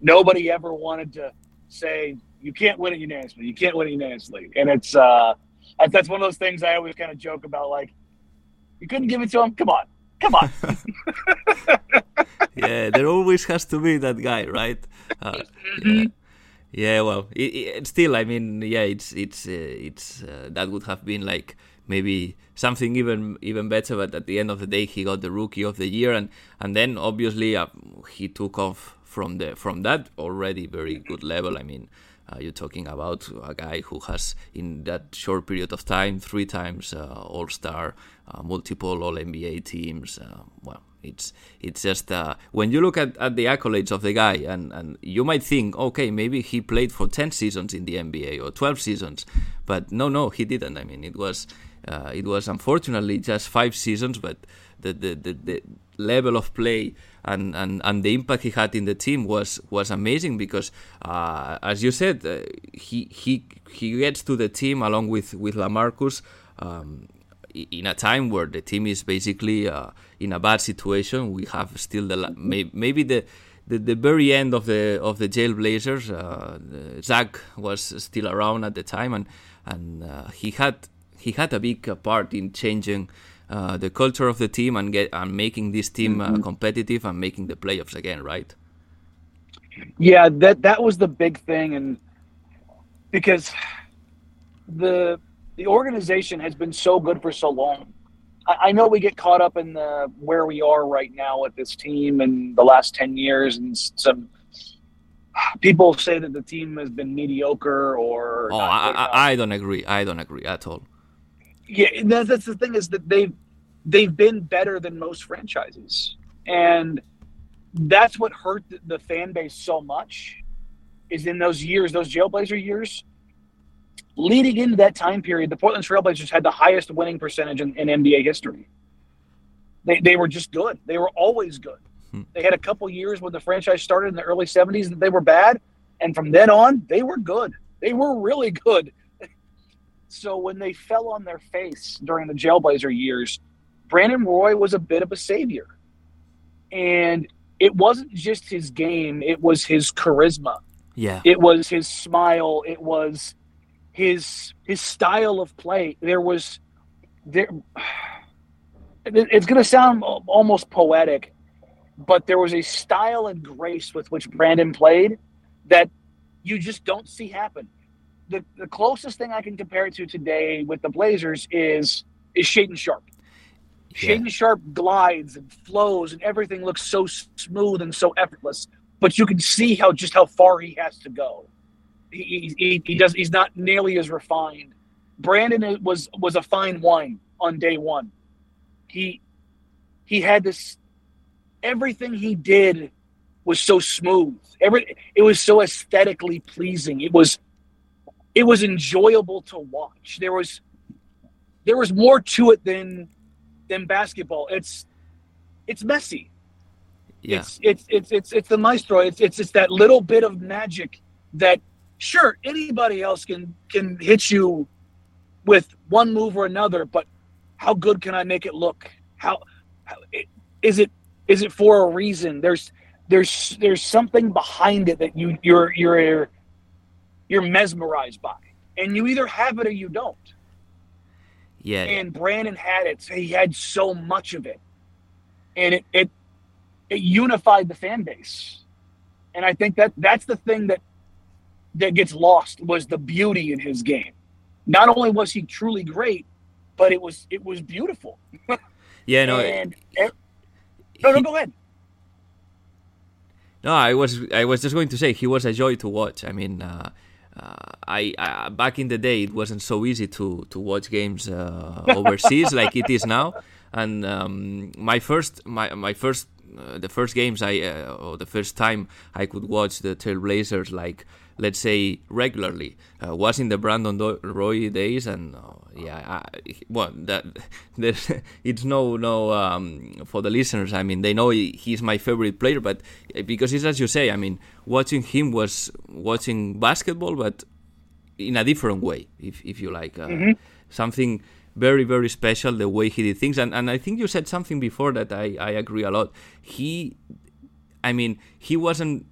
nobody ever wanted to say you can't win it unanimously. You can't win it unanimously, and it's. uh that's one of those things I always kind of joke about. Like, you couldn't give it to him. Come on, come on. yeah, there always has to be that guy, right? Uh, mm-hmm. yeah. yeah. well, it, it, still, I mean, yeah, it's it's uh, it's uh, that would have been like maybe something even even better. But at the end of the day, he got the rookie of the year, and and then obviously uh, he took off from the from that already very good level. I mean, uh, you're talking about a guy who has, in that short period of time, three times uh, All Star, uh, multiple All NBA teams. Uh, well, it's it's just uh, when you look at, at the accolades of the guy, and, and you might think, okay, maybe he played for 10 seasons in the NBA or 12 seasons, but no, no, he didn't. I mean, it was uh, it was unfortunately just five seasons, but the the, the, the level of play and, and, and the impact he had in the team was was amazing because uh, as you said uh, he he he gets to the team along with with Lamarcus um, in a time where the team is basically uh, in a bad situation. We have still the maybe the the, the very end of the of the Jailblazers. Uh, Zach was still around at the time and and uh, he had he had a big part in changing uh, the culture of the team and get and making this team uh, mm-hmm. competitive and making the playoffs again, right? Yeah, that that was the big thing, and because the the organization has been so good for so long. I, I know we get caught up in the where we are right now with this team and the last ten years, and some people say that the team has been mediocre or. Oh, I, I, I, don't agree. I don't agree at all. Yeah, that's, that's the thing is that they've they've been better than most franchises, and that's what hurt the fan base so much. Is in those years, those Jailblazer years, leading into that time period, the Portland Trailblazers had the highest winning percentage in, in NBA history. They, they were just good. They were always good. Hmm. They had a couple years when the franchise started in the early 70s that they were bad. And from then on, they were good. They were really good. So when they fell on their face during the Jailblazer years, Brandon Roy was a bit of a savior. And it wasn't just his game, it was his charisma. Yeah. It was his smile, it was his his style of play. There was there it's going to sound almost poetic, but there was a style and grace with which Brandon played that you just don't see happen the, the closest thing I can compare it to today with the Blazers is is Shaedon Sharpe. Yeah. Sharpe glides and flows and everything looks so smooth and so effortless, but you can see how just how far he has to go. He, he, he does he's not nearly as refined. Brandon was was a fine wine on day one. He he had this everything he did was so smooth. Every it was so aesthetically pleasing. It was it was enjoyable to watch. There was there was more to it than than basketball. It's it's messy. Yeah. It's it's it's it's it's the maestro. It's it's it's that little bit of magic that sure anybody else can can hit you with one move or another, but how good can I make it look? How, how is it is it for a reason? There's there's there's something behind it that you you're you're you're mesmerized by, and you either have it or you don't. Yeah. And Brandon had it. He had so much of it, and it it it unified the fan base. And I think that that's the thing that that gets lost was the beauty in his game. Not only was he truly great, but it was it was beautiful. yeah, no. and, and no, no, go ahead. No, I was I was just going to say he was a joy to watch. I mean, uh, uh, I, I, back in the day it wasn't so easy to to watch games uh, overseas like it is now. And um, my first my my first uh, the first games I uh, or the first time I could watch the Trailblazers like let's say regularly. Uh, was in the Brandon Roy days and uh, yeah I, well that there's it's no no um, for the listeners I mean they know he's my favorite player but because it's as you say I mean watching him was watching basketball but in a different way if, if you like uh, mm-hmm. something very very special the way he did things. And, and I think you said something before that I, I agree a lot. He I mean he wasn't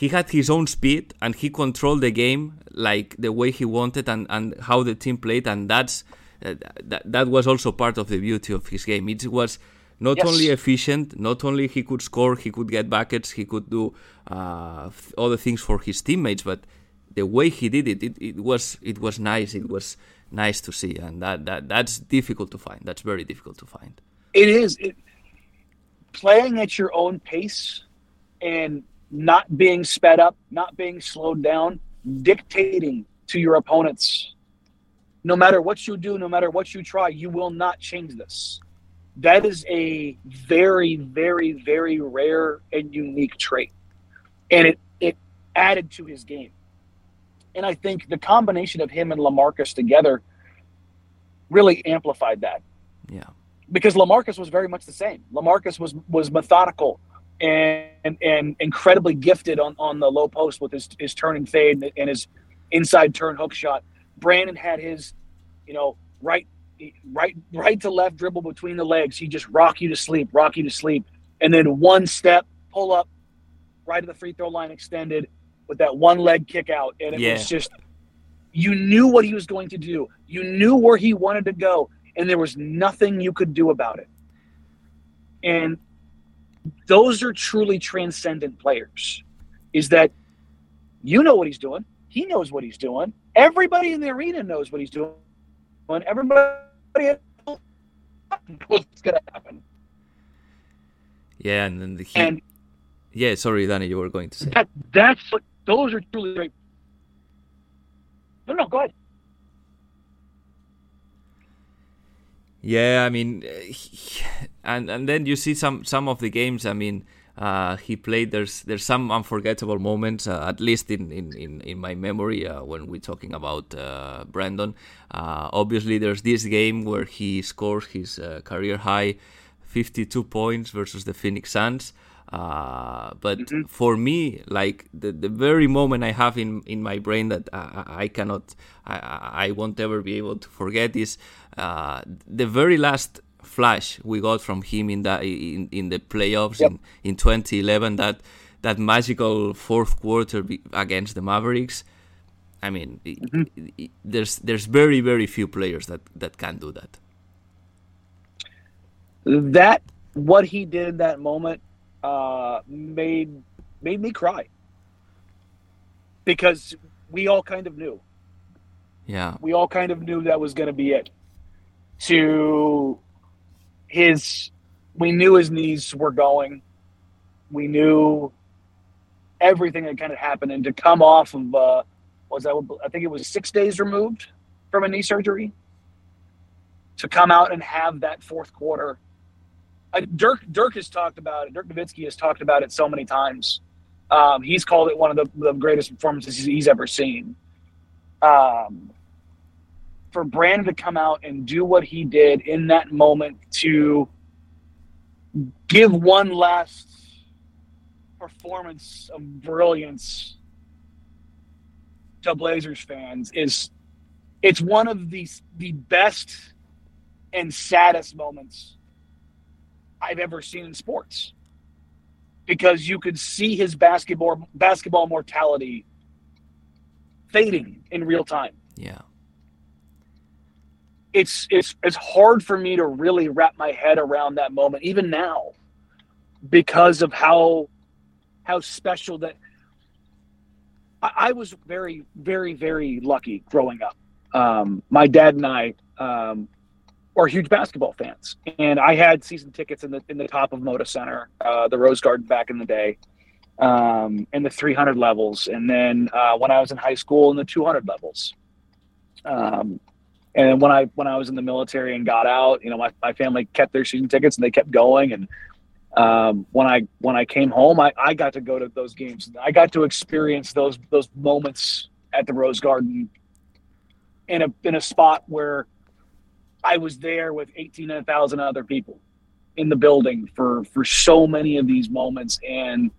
he had his own speed and he controlled the game like the way he wanted and, and how the team played. And that's uh, that, that was also part of the beauty of his game. It was not yes. only efficient not only he could score he could get buckets he could do uh, other things for his teammates but the way he did it, it it was it was nice. It was nice to see. And that, that that's difficult to find. That's very difficult to find. It is. It, playing at your own pace and not being sped up, not being slowed down, dictating to your opponents. No matter what you do, no matter what you try, you will not change this. That is a very, very, very rare and unique trait. And it, it added to his game. And I think the combination of him and Lamarcus together, really amplified that. Yeah. Because Lamarcus was very much the same. Lamarcus was was methodical and and, and incredibly gifted on, on the low post with his, his turn and fade and his inside turn hook shot. Brandon had his, you know, right right right to left dribble between the legs. He just rock you to sleep, rock you to sleep, and then one step pull up, right to the free throw line extended with that one leg kick out, and it Yeah. was just you knew what he was going to do. You knew where he wanted to go, and there was nothing you could do about it. And those are truly transcendent players. Is that you know what he's doing? He knows what he's doing. Everybody in the arena knows what he's doing. Everybody knows what's going to happen. Yeah, and then the he, And yeah. Sorry, Danny, you were going to say. that that's what those are truly great. No, no, go ahead. Yeah, I mean, uh, he- and and then you see some some of the games. I mean, uh, he played. There's there's some unforgettable moments, uh, at least in in in, in my memory uh, when we're talking about uh, Brandon. Uh, obviously, there's this game where he scores his career high, 52 points versus the Phoenix Suns. Uh, but for me, like the, the very moment I have in, in my brain that I, I cannot, I, I won't ever be able to forget is uh, the very last flash we got from him in that in, in the playoffs Yep. in, in 2011. That that magical fourth quarter against the Mavericks. I mean, i- there's there's very very few players that that can do that. That what he did in that moment uh, made made me cry because we all kind of knew. Yeah, we all kind of knew that was going to be it. To his, we knew his knees were going. We knew everything that kind of happened, and to come off of uh, was that I think it was six days removed from a knee surgery. To come out and have that fourth quarter, uh, Dirk Dirk has talked about it. Dirk Nowitzki has talked about it so many times. Um, he's called it one of the, the greatest performances he's, he's ever seen. Um, for Brandon to come out and do what he did in that moment to give one last performance of brilliance to Blazers fans is it's one of the the best and saddest moments I've ever seen in sports. Because you could see his basketball basketball mortality fading in real time. Yeah, it's it's it's hard for me to really wrap my head around that moment even now because of how how special that I, I was very very very lucky growing up. Um, my dad and I um, are huge basketball fans and I had season tickets in the in the top of Moda Center uh, the Rose Garden back in the day um, in the 300 levels and then uh, when I was in high school in the 200 levels um, and when I when I was in the military and got out, you know, my, my family kept their season tickets and they kept going. And um, when I when I came home, I, I got to go to those games. I got to experience those those moments at the Rose Garden in a in a spot where I was there with eighteen thousand other people in the building for for so many of these moments and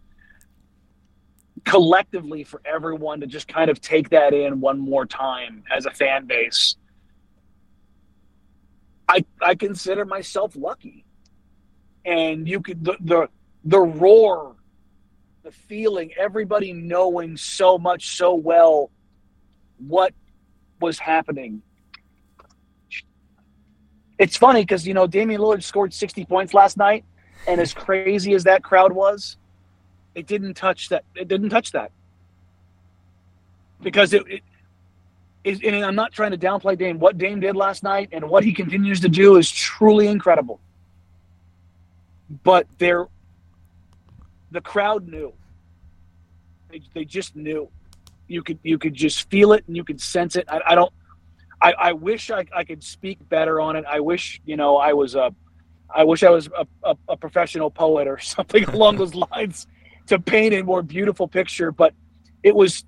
collectively for everyone to just kind of take that in one more time as a fan base I I consider myself lucky. And you could the the, the roar, the feeling, everybody knowing so much so well what was happening. It's funny because you know Damian Lillard scored 60 points last night, and as crazy as that crowd was, it didn't touch that. It didn't touch that because it, it is, and I'm not trying to downplay Dame. What Dame did last night and what he continues to do is truly incredible. But there, the crowd knew. They, they just knew. You could you could just feel it and you could sense it. I, I don't. I, I wish I, I could speak better on it. I wish you know I was a. I wish I was a, a, a professional poet or something along those lines to paint a more beautiful picture. But it was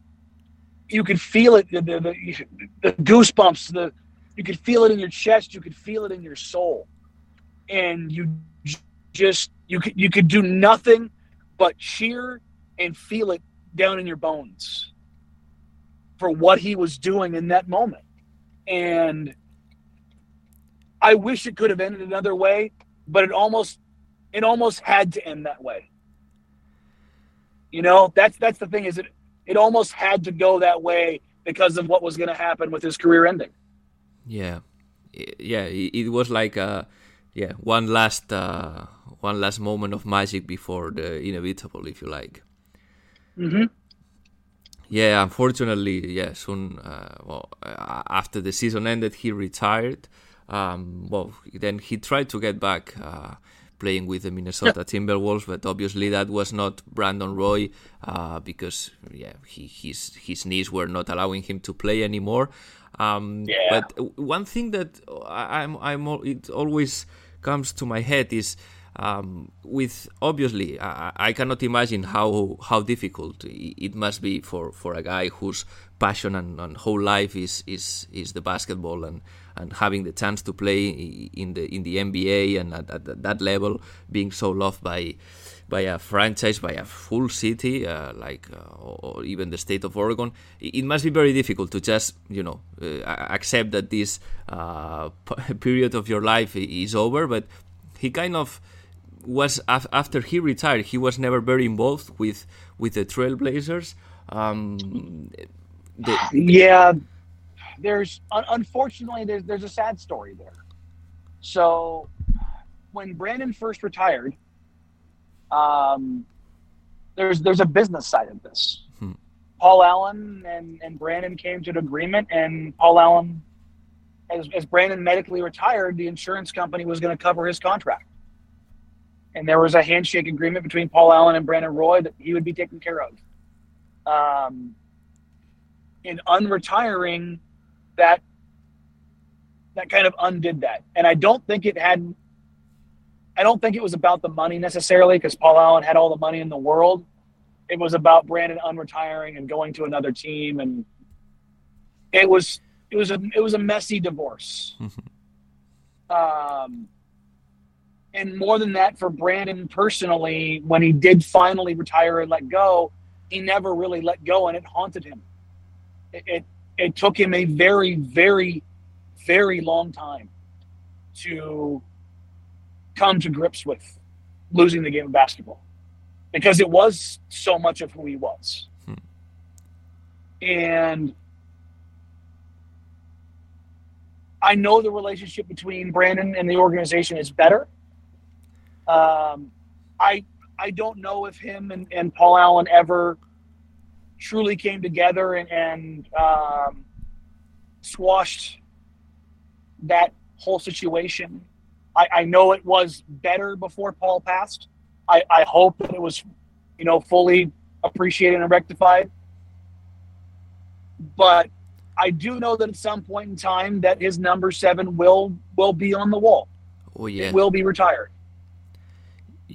you could feel it the, the, the, the goosebumps the you could feel it in your chest, you could feel it in your soul, and you just you could you could do nothing but cheer and feel it down in your bones for what he was doing in that moment. And I wish it could have ended another way, but it almost it almost had to end that way. You know, that's that's the thing is it it almost had to go that way because of what was going to happen with his career ending. Yeah, yeah, it was like a yeah one last uh, one last moment of magic before the inevitable, if you like. Mm-hmm. Yeah, unfortunately, yeah. Soon, uh, well, uh, after the season ended, he retired. Um, well, then he tried to get back uh, playing with the Minnesota Timberwolves, but obviously that was not Brandon Roy uh, because yeah, he, his his knees were not allowing him to play anymore. Um, yeah. But one thing that I'm I'm it always comes to my head is um, with obviously I, I, cannot imagine how how difficult it must be for, for a guy whose passion and, and, whole life is, is is the basketball and, and having the chance to play in the in the NBA and at, at that level being so loved by by a franchise by a full city uh, like uh, or even the state of Oregon it must be very difficult to just you know uh, accept that this uh, period of your life is over but he kind of was af- after he retired, he was never very involved with with the Trailblazers. Um, the, yeah, there's unfortunately there's there's a sad story there. So when Brandon first retired, um, there's there's a business side of this. Hmm. Paul Allen and, and Brandon came to an agreement, and Paul Allen, as, as Brandon medically retired, the insurance company was going to cover his contract and there was a handshake agreement between Paul Allen and Brandon Roy that he would be taken care of. Um, in unretiring, that that kind of undid that, and I don't think it had. I don't think it was about the money necessarily because Paul Allen had all the money in the world. It was about Brandon unretiring and going to another team, and it was it was a it was a messy divorce. Mm-hmm. Um, and more than that, for Brandon personally, when he did finally retire and let go, he never really let go, and it haunted him. It it, it took him a very, very, very long time to come to grips with losing the game of basketball because it was so much of who he was. Hmm. And I know the relationship between Brandon and the organization is better. Um, I I don't know if him and, and Paul Allen ever truly came together and, and um, squashed that whole situation. I, I know it was better before Paul passed. I, I hope that it was, you know, fully appreciated and rectified. But I do know that at some point in time that his number seven will will be on the wall. Oh yeah, it will be retired.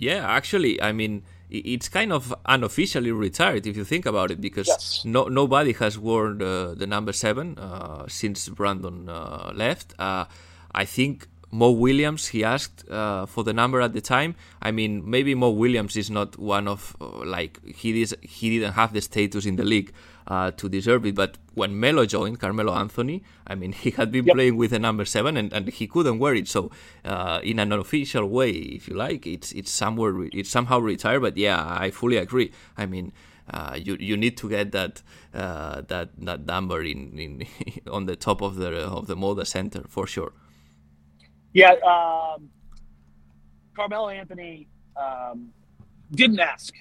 Yeah, actually, I mean, it's kind of unofficially retired if you think about it, because yes. no nobody has worn the, the number seven uh, since Brandon uh, left. Uh, I think Mo Williams he asked uh, for the number at the time. I mean, maybe Mo Williams is not one of uh, like he is he didn't have the status in the league uh, to deserve it. But when Melo joined, Carmelo Anthony, I mean, he had been yep. playing with the number seven and, and he couldn't wear it. So, uh, in an unofficial way, if you like, it's it's somewhere it's somehow retired. But yeah, I fully agree. I mean. Uh, you you need to get that uh, that that number in, in on the top of the of the Moda Center for sure. Yeah, um, Carmelo Anthony um, didn't ask.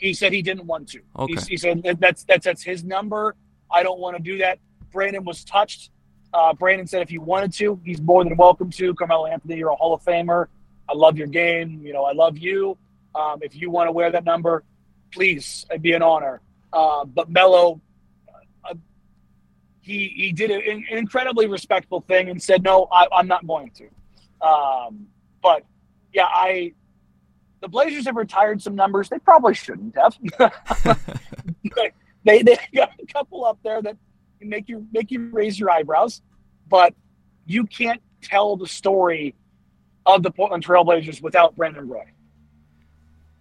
He said he didn't want to. Okay. He, he said that's that's that's his number. I don't want to do that. Brandon was touched. Uh, Brandon said if he wanted to, he's more than welcome to. Carmelo Anthony, you're a Hall of Famer. I love your game. You know, I love you. Um, if you want to wear that number, please, it'd be an honor. Uh, but Melo, uh, he he did an incredibly respectful thing and said, no, I, am not going to. Um, but yeah, I the Blazers have retired some numbers they probably shouldn't have. they they got a couple up there that make you make you raise your eyebrows, but you can't tell the story of the Portland Trailblazers without Brandon Roy.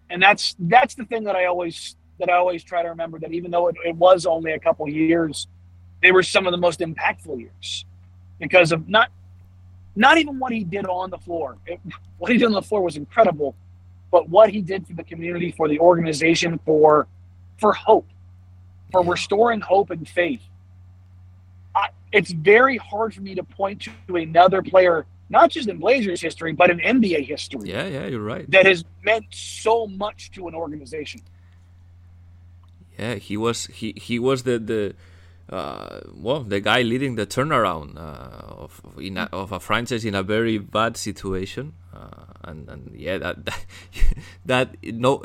And that's that's the thing that I always that I always try to remember that even though it, it was only a couple years, they were some of the most impactful years because of not not even what he did on the floor. It, what he did on the floor was incredible, but what he did for the community, for the organization, for for hope, for restoring hope and faith. I, it's very hard for me to point to another player, not just in Blazers history, but in NBA history. Yeah, yeah, you're right. That has meant so much to an organization. Yeah, he was he he was the the uh, well the guy leading the turnaround uh, of in a, of a franchise in a very bad situation, uh, and and yeah that that, that no,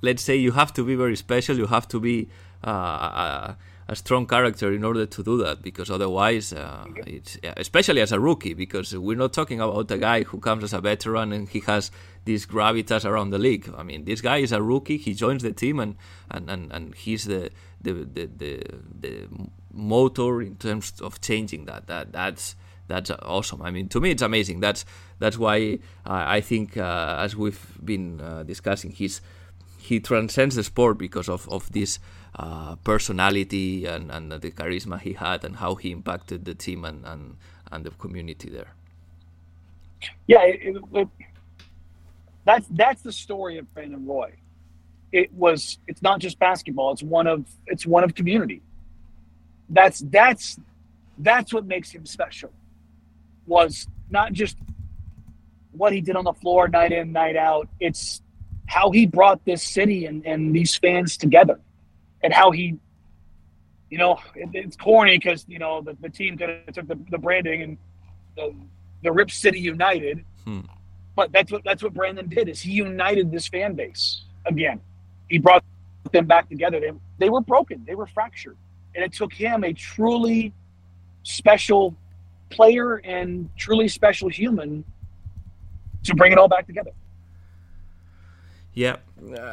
let's say you have to be very special. You have to be uh, a, a strong character in order to do that because otherwise uh, it's especially as a rookie because we're not talking about a guy who comes as a veteran and he has this gravitas around the league i mean this guy is a rookie he joins the team and and, and, and he's the the, the the the motor in terms of changing that that that's that's awesome i mean to me it's amazing that's that's why i think uh, as we've been uh, discussing he's he transcends the sport because of, of this uh, personality and, and the charisma he had and how he impacted the team and, and, and the community there. Yeah, it, it, it, that's that's the story of Brandon Roy. It was it's not just basketball. It's one of it's one of community. That's that's that's what makes him special. Was not just what he did on the floor night in night out. It's how he brought this city and, and these fans together and how he you know it, it's corny because you know the, the team kind of took the, the branding and the, the rip city united hmm. but that's what that's what brandon did is he united this fan base again he brought them back together they, they were broken they were fractured and it took him a truly special player and truly special human to bring it all back together yeah,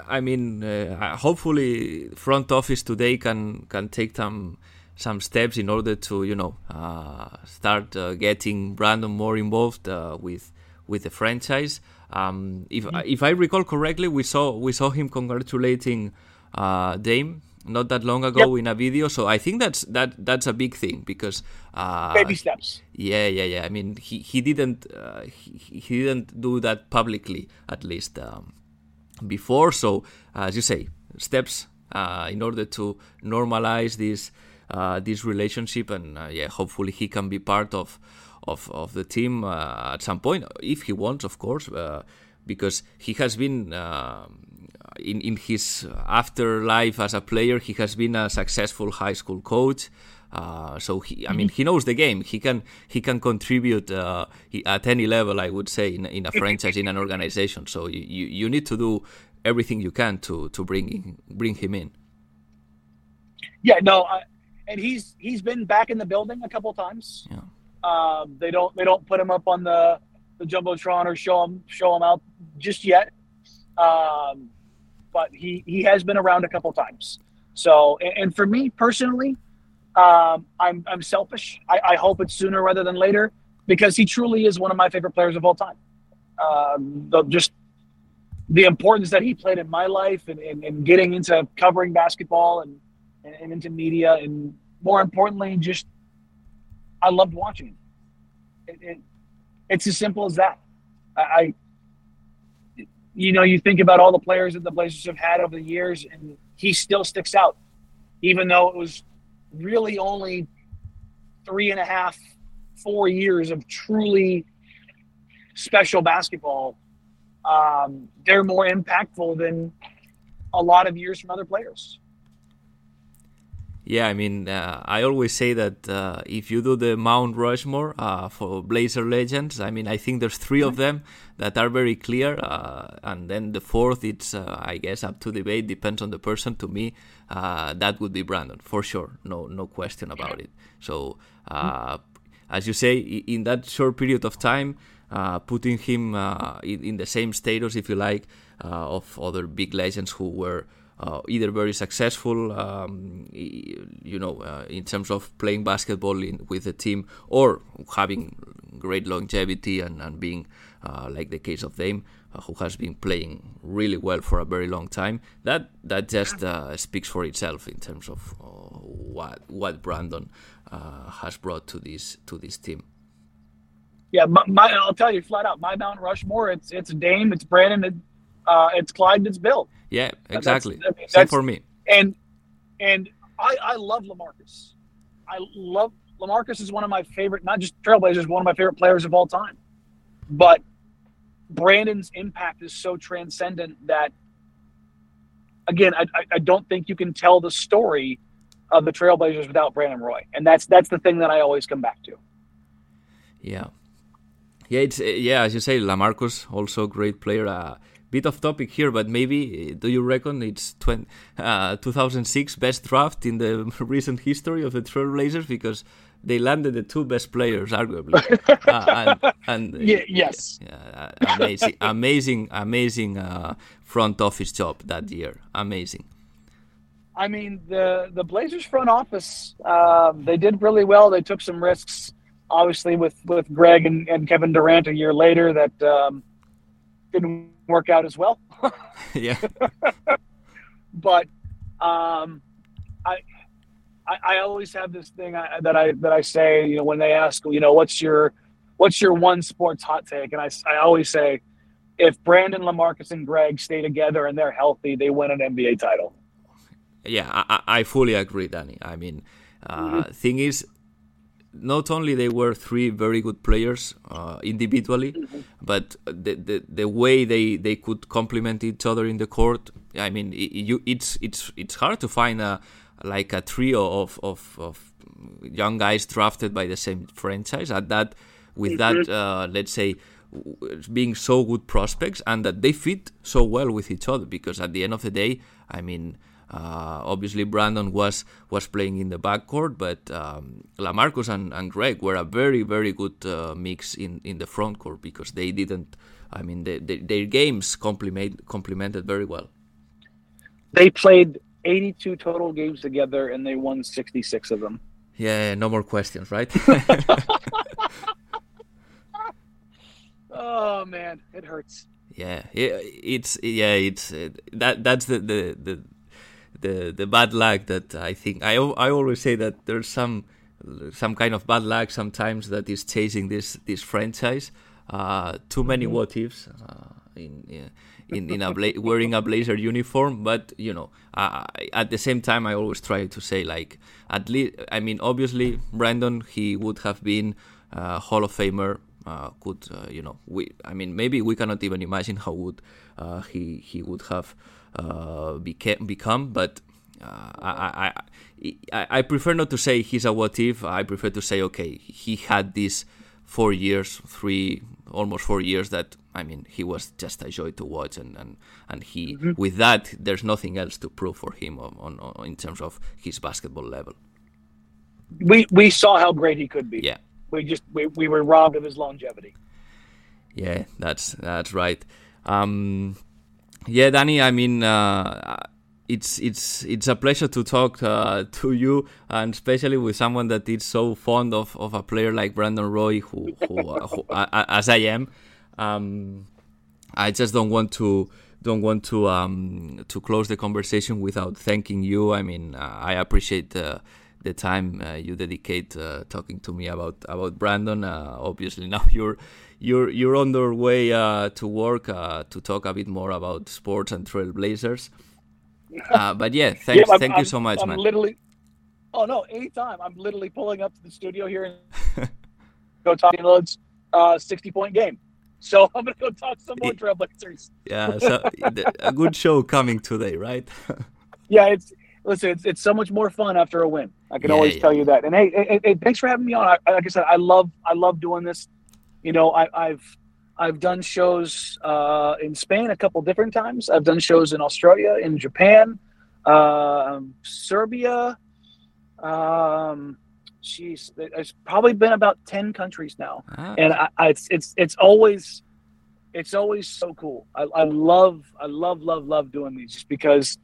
I mean, uh, hopefully, front office today can can take some some steps in order to you know uh, start uh, getting Brandon more involved uh, with with the franchise. Um, if mm-hmm. if I recall correctly, we saw we saw him congratulating uh, Dame not that long ago yep. in a video. So I think that's that that's a big thing because baby steps. Yeah, yeah, yeah. I mean, he he didn't he, he didn't do that publicly at least. Um, before. So, uh, as you say, steps uh, in order to normalize this uh, this relationship, and uh, yeah, hopefully he can be part of of, of the team uh, at some point if he wants, of course, uh, because he has been. In, in his afterlife as a player, he has been a successful high school coach. Uh, so he, I mean, mm-hmm. he knows the game. He can he can contribute uh, at any level. I would say in, in a franchise, in an organization. So you, you, you need to do everything you can to to bring bring him in. Yeah, no, uh, and he's he's been back in the building a couple times. Yeah. Um, they don't they don't put him up on the the jumbotron or show him show him out just yet. Um, but he he has been around a couple times. So, and, and for me personally, um, I'm, I'm selfish. I, I, hope it's sooner rather than later because he truly is one of my favorite players of all time. Um, the, just the importance that he played in my life and, and, and getting into covering basketball and, and, and, into media and more importantly, just I loved watching him. It, it, it's as simple as that. I, I, you know, you think about all the players that the Blazers have had over the years, and he still sticks out, even though it was really only three and a half, four years of truly special basketball, um, they're more impactful than a lot of years from other players. Yeah, I mean, uh, I always say that uh, if you do the Mount Rushmore uh, for Blazer legends, I mean, I think there's 3 of them that are very clear, uh, and then the fourth, it's uh, I guess up to debate, depends on the person. To me, uh, that would be Brandon for sure, no no question about it. So, as you say, in that short period of time, putting him in, in, the same status, if you like, of other big legends who were uh, either very successful, um, you know, uh, in terms of playing basketball in, with the team, or having great longevity and, and being uh, like the case of Dame, uh, who has been playing really well for a very long time. That that just uh, speaks for itself in terms of uh, what what Brandon has brought to this to this team. Yeah, my, my, I'll tell you flat out, my Mount Rushmore, it's it's a Dame, it's Brandon, uh, it's Clyde, it's Bill. Yeah, exactly. I mean, Same for me. And and I, I love Lamarcus. I love Lamarcus is one of my favorite, not just Trailblazers, one of my favorite players of all time. But Brandon's impact is so transcendent that, again, I, I don't think you can tell the story of the Trailblazers without Brandon Roy, and that's that's the thing that I always come back to. Yeah, yeah, it's yeah, as you say, Lamarcus also great player. Uh, bit of topic here, but maybe do you reckon it's 20, uh, 2006 best draft in the recent history of the Trailblazers because they landed the two best players, arguably. uh, and, and yeah, yes, uh, amazing, amazing, amazing uh, front office job that year. Amazing. I mean, the the Blazers front office, um, they did really well. They took some risks, obviously, with with Greg and, and Kevin Durant a year later that um, didn't work out as well. yeah. but um, I, I, I always have this thing I, that I that I say, you know, when they ask, you know, what's your what's your one sports hot take, and I I always say, if Brandon, Lamarcus, and Greg stay together and they're healthy, they win an NBA title. Yeah, I, I fully agree, Danny. I mean, uh, mm-hmm. thing is, not only they were three very good players uh, individually, mm-hmm. but the, the the way they, they could complement each other in the court. I mean, it, you, it's it's it's hard to find a like a trio of, of, of young guys drafted by the same franchise at that with mm-hmm. that uh, let's say being so good prospects and that they fit so well with each other because at the end of the day, I mean uh, obviously, Brandon was was playing in the backcourt, but um, Lamarcus and, and Greg were a very very good uh, mix in, in the frontcourt because they didn't. I mean, they, they, their games complement complemented very well. They played 82 total games together, and they won 66 of them. Yeah, no more questions, right? oh man, it hurts. Yeah, it's yeah, it's uh, that that's the the the the the bad luck that I think I I always say that there's some some kind of bad luck sometimes that is chasing this this franchise. Uh, too many mm-hmm. what ifs uh, in in in a bla- wearing a blazer uniform, but you know, uh, at the same time, I always try to say like at least I mean obviously Brandon he would have been uh, Hall of Famer. Uh, could uh, you know we I mean maybe we cannot even imagine how would he he would have uh, beca- become. But uh, I, I, I prefer not to say he's a what if. I prefer to say okay, he had these four years, three almost four years that I mean he was just a joy to watch, and and and he mm-hmm. with that there's nothing else to prove for him on, on, on, in terms of his basketball level. We we saw how great he could be. Yeah, we just we, we were robbed of his longevity. Yeah, that's that's right. Um, yeah, Danny. I mean, uh, it's it's it's a pleasure to talk uh, to you, and especially with someone that is so fond of, of a player like Brandon Roy, who, who, uh, who as I am. Um, I just don't want to don't want to um, to close the conversation without thanking you. I mean, uh, I appreciate the time uh, you dedicate uh, talking to me about about Brandon. Uh, obviously, now you're you're you're on your way uh, to work uh, to talk a bit more about sports and Trailblazers. Uh, but yeah, thanks, yeah, thank I'm, you so much, I'm man. Literally, oh no, anytime. I'm literally pulling up to the studio here and go talk loads uh, sixty point game. So I'm gonna go talk some more Trailblazers. yeah, so a good show coming today, right? yeah, it's listen, it's, it's so much more fun after a win. I can yeah, always yeah. tell you that. And hey, hey, hey, thanks for having me on. I, like I said, I love I love doing this you know, I, have I've done shows uh, in Spain a couple different times. I've done shows in Australia, in Japan, uh, Serbia. Um, geez, it's probably been about ten countries now, ah. and I, I, it's it's it's always it's always so cool. I, I love I love love love doing these just because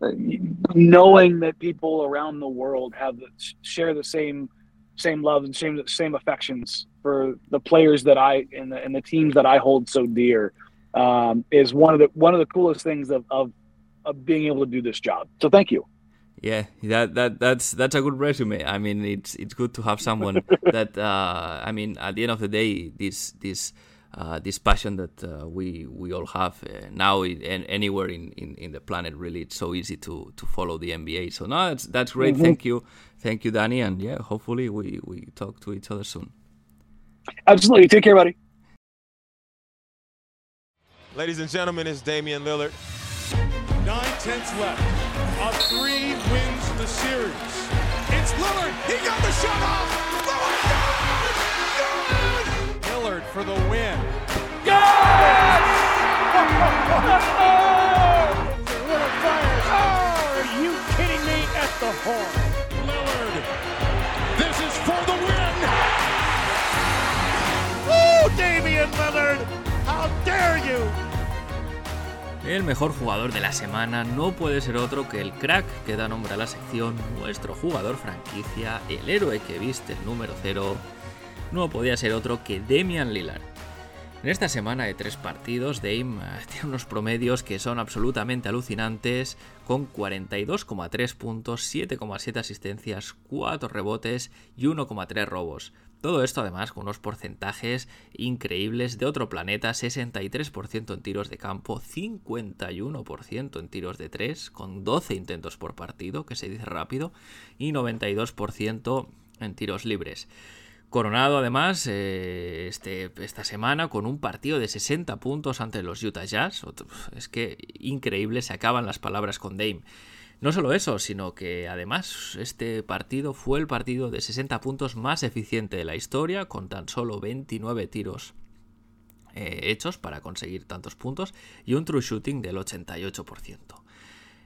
knowing that people around the world have the, share the same same love and same same affections for the players that I and the, and the teams that I hold so dear um, is one of the one of the coolest things of, of of being able to do this job. So thank you. Yeah, that that that's that's a good resume. I mean, it's it's good to have someone that uh, I mean, at the end of the day, this this uh, this passion that uh, we we all have uh, now in, in, anywhere in, in, in the planet. Really, it's so easy to to follow the NBA. So no, that's that's great. Mm-hmm. Thank you, thank you, Danny, and yeah, hopefully we we talk to each other soon. Absolutely. Take care, buddy. Ladies and gentlemen, it's Damian Lillard. Nine tenths left. A three wins the series. It's Lillard. He got the shot off. For the win. Yes! Lillard fires. Oh, are you kidding me? At the horn. Lillard. This is for the win. Woo, Damian Lillard. How dare you? El mejor jugador de la semana no puede ser otro que el crack que da nombre a la sección, nuestro jugador franquicia, el héroe que viste el número 0, no podía ser otro que Demian Lillard. En esta semana de tres partidos, Dame eh, tiene unos promedios que son absolutamente alucinantes, con 42,3 puntos, 7,7 asistencias, 4 rebotes y 1,3 robos. Todo esto además con unos porcentajes increíbles de otro planeta, 63% en tiros de campo, 51% en tiros de 3, con 12 intentos por partido, que se dice rápido, y 92% en tiros libres. Coronado además eh, este, esta semana con un partido de 60 puntos ante los Utah Jazz. Es que increíble, se acaban las palabras con Dame. No solo eso, sino que además este partido fue el partido de 60 puntos más eficiente de la historia, con tan solo 29 tiros eh, hechos para conseguir tantos puntos y un true shooting del 88%.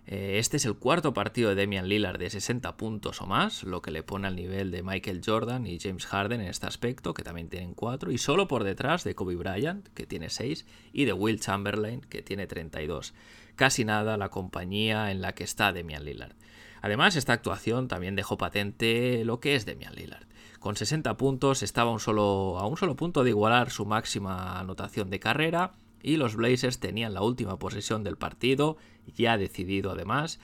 Eh, este es el cuarto partido de Damian Lillard de 60 puntos o más, lo que le pone al nivel de Michael Jordan y James Harden en este aspecto, que también tienen 4, y solo por detrás de Kobe Bryant, que tiene 6, y de Will Chamberlain, que tiene 32 casi nada la compañía en la que está Demian Lillard. Además, esta actuación también dejó patente lo que es Demian Lillard. Con 60 puntos estaba un solo, a un solo punto de igualar su máxima anotación de carrera y los Blazers tenían la última posesión del partido, ya decidido además.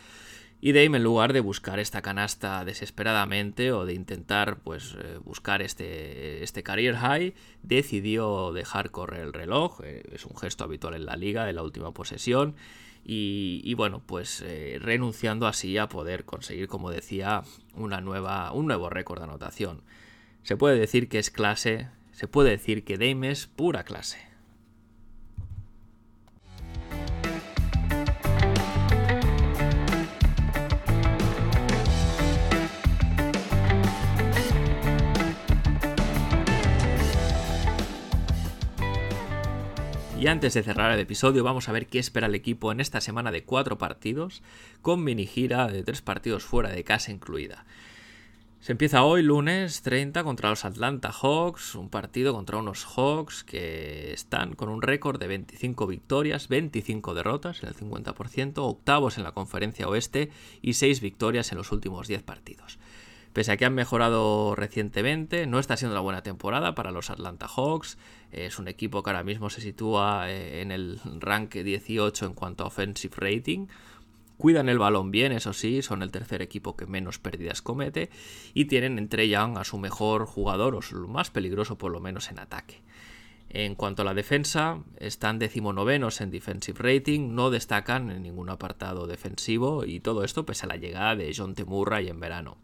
Y Dame, en lugar de buscar esta canasta desesperadamente o de intentar pues, eh, buscar este, este career high, decidió dejar correr el reloj. Eh, es un gesto habitual en la liga de la última posesión y, bueno, pues eh, renunciando así a poder conseguir, como decía, una nueva, un nuevo récord de anotación. Se puede decir que es clase, se puede decir que Dame es pura clase. Y antes de cerrar el episodio, vamos a ver qué espera el equipo en esta semana de cuatro partidos, con mini gira de tres partidos fuera de casa incluida. Se empieza hoy, lunes 30, contra los Atlanta Hawks, un partido contra unos Hawks que están con un récord de 25 victorias, 25 derrotas, el 50%, octavos en la conferencia oeste y 6 victorias en los últimos 10 partidos. Pese a que han mejorado recientemente, no está siendo una buena temporada para los Atlanta Hawks. Es un equipo que ahora mismo se sitúa eh, en el rank 18 en cuanto a offensive rating. Cuidan el balón bien, eso sí, son el tercer equipo que menos pérdidas comete y tienen entre Young a su mejor jugador o su más peligroso por lo menos en ataque. En cuanto a la defensa, están decimonovenos en defensive rating, no destacan en ningún apartado defensivo y todo esto pese a la llegada de John Temurray en verano.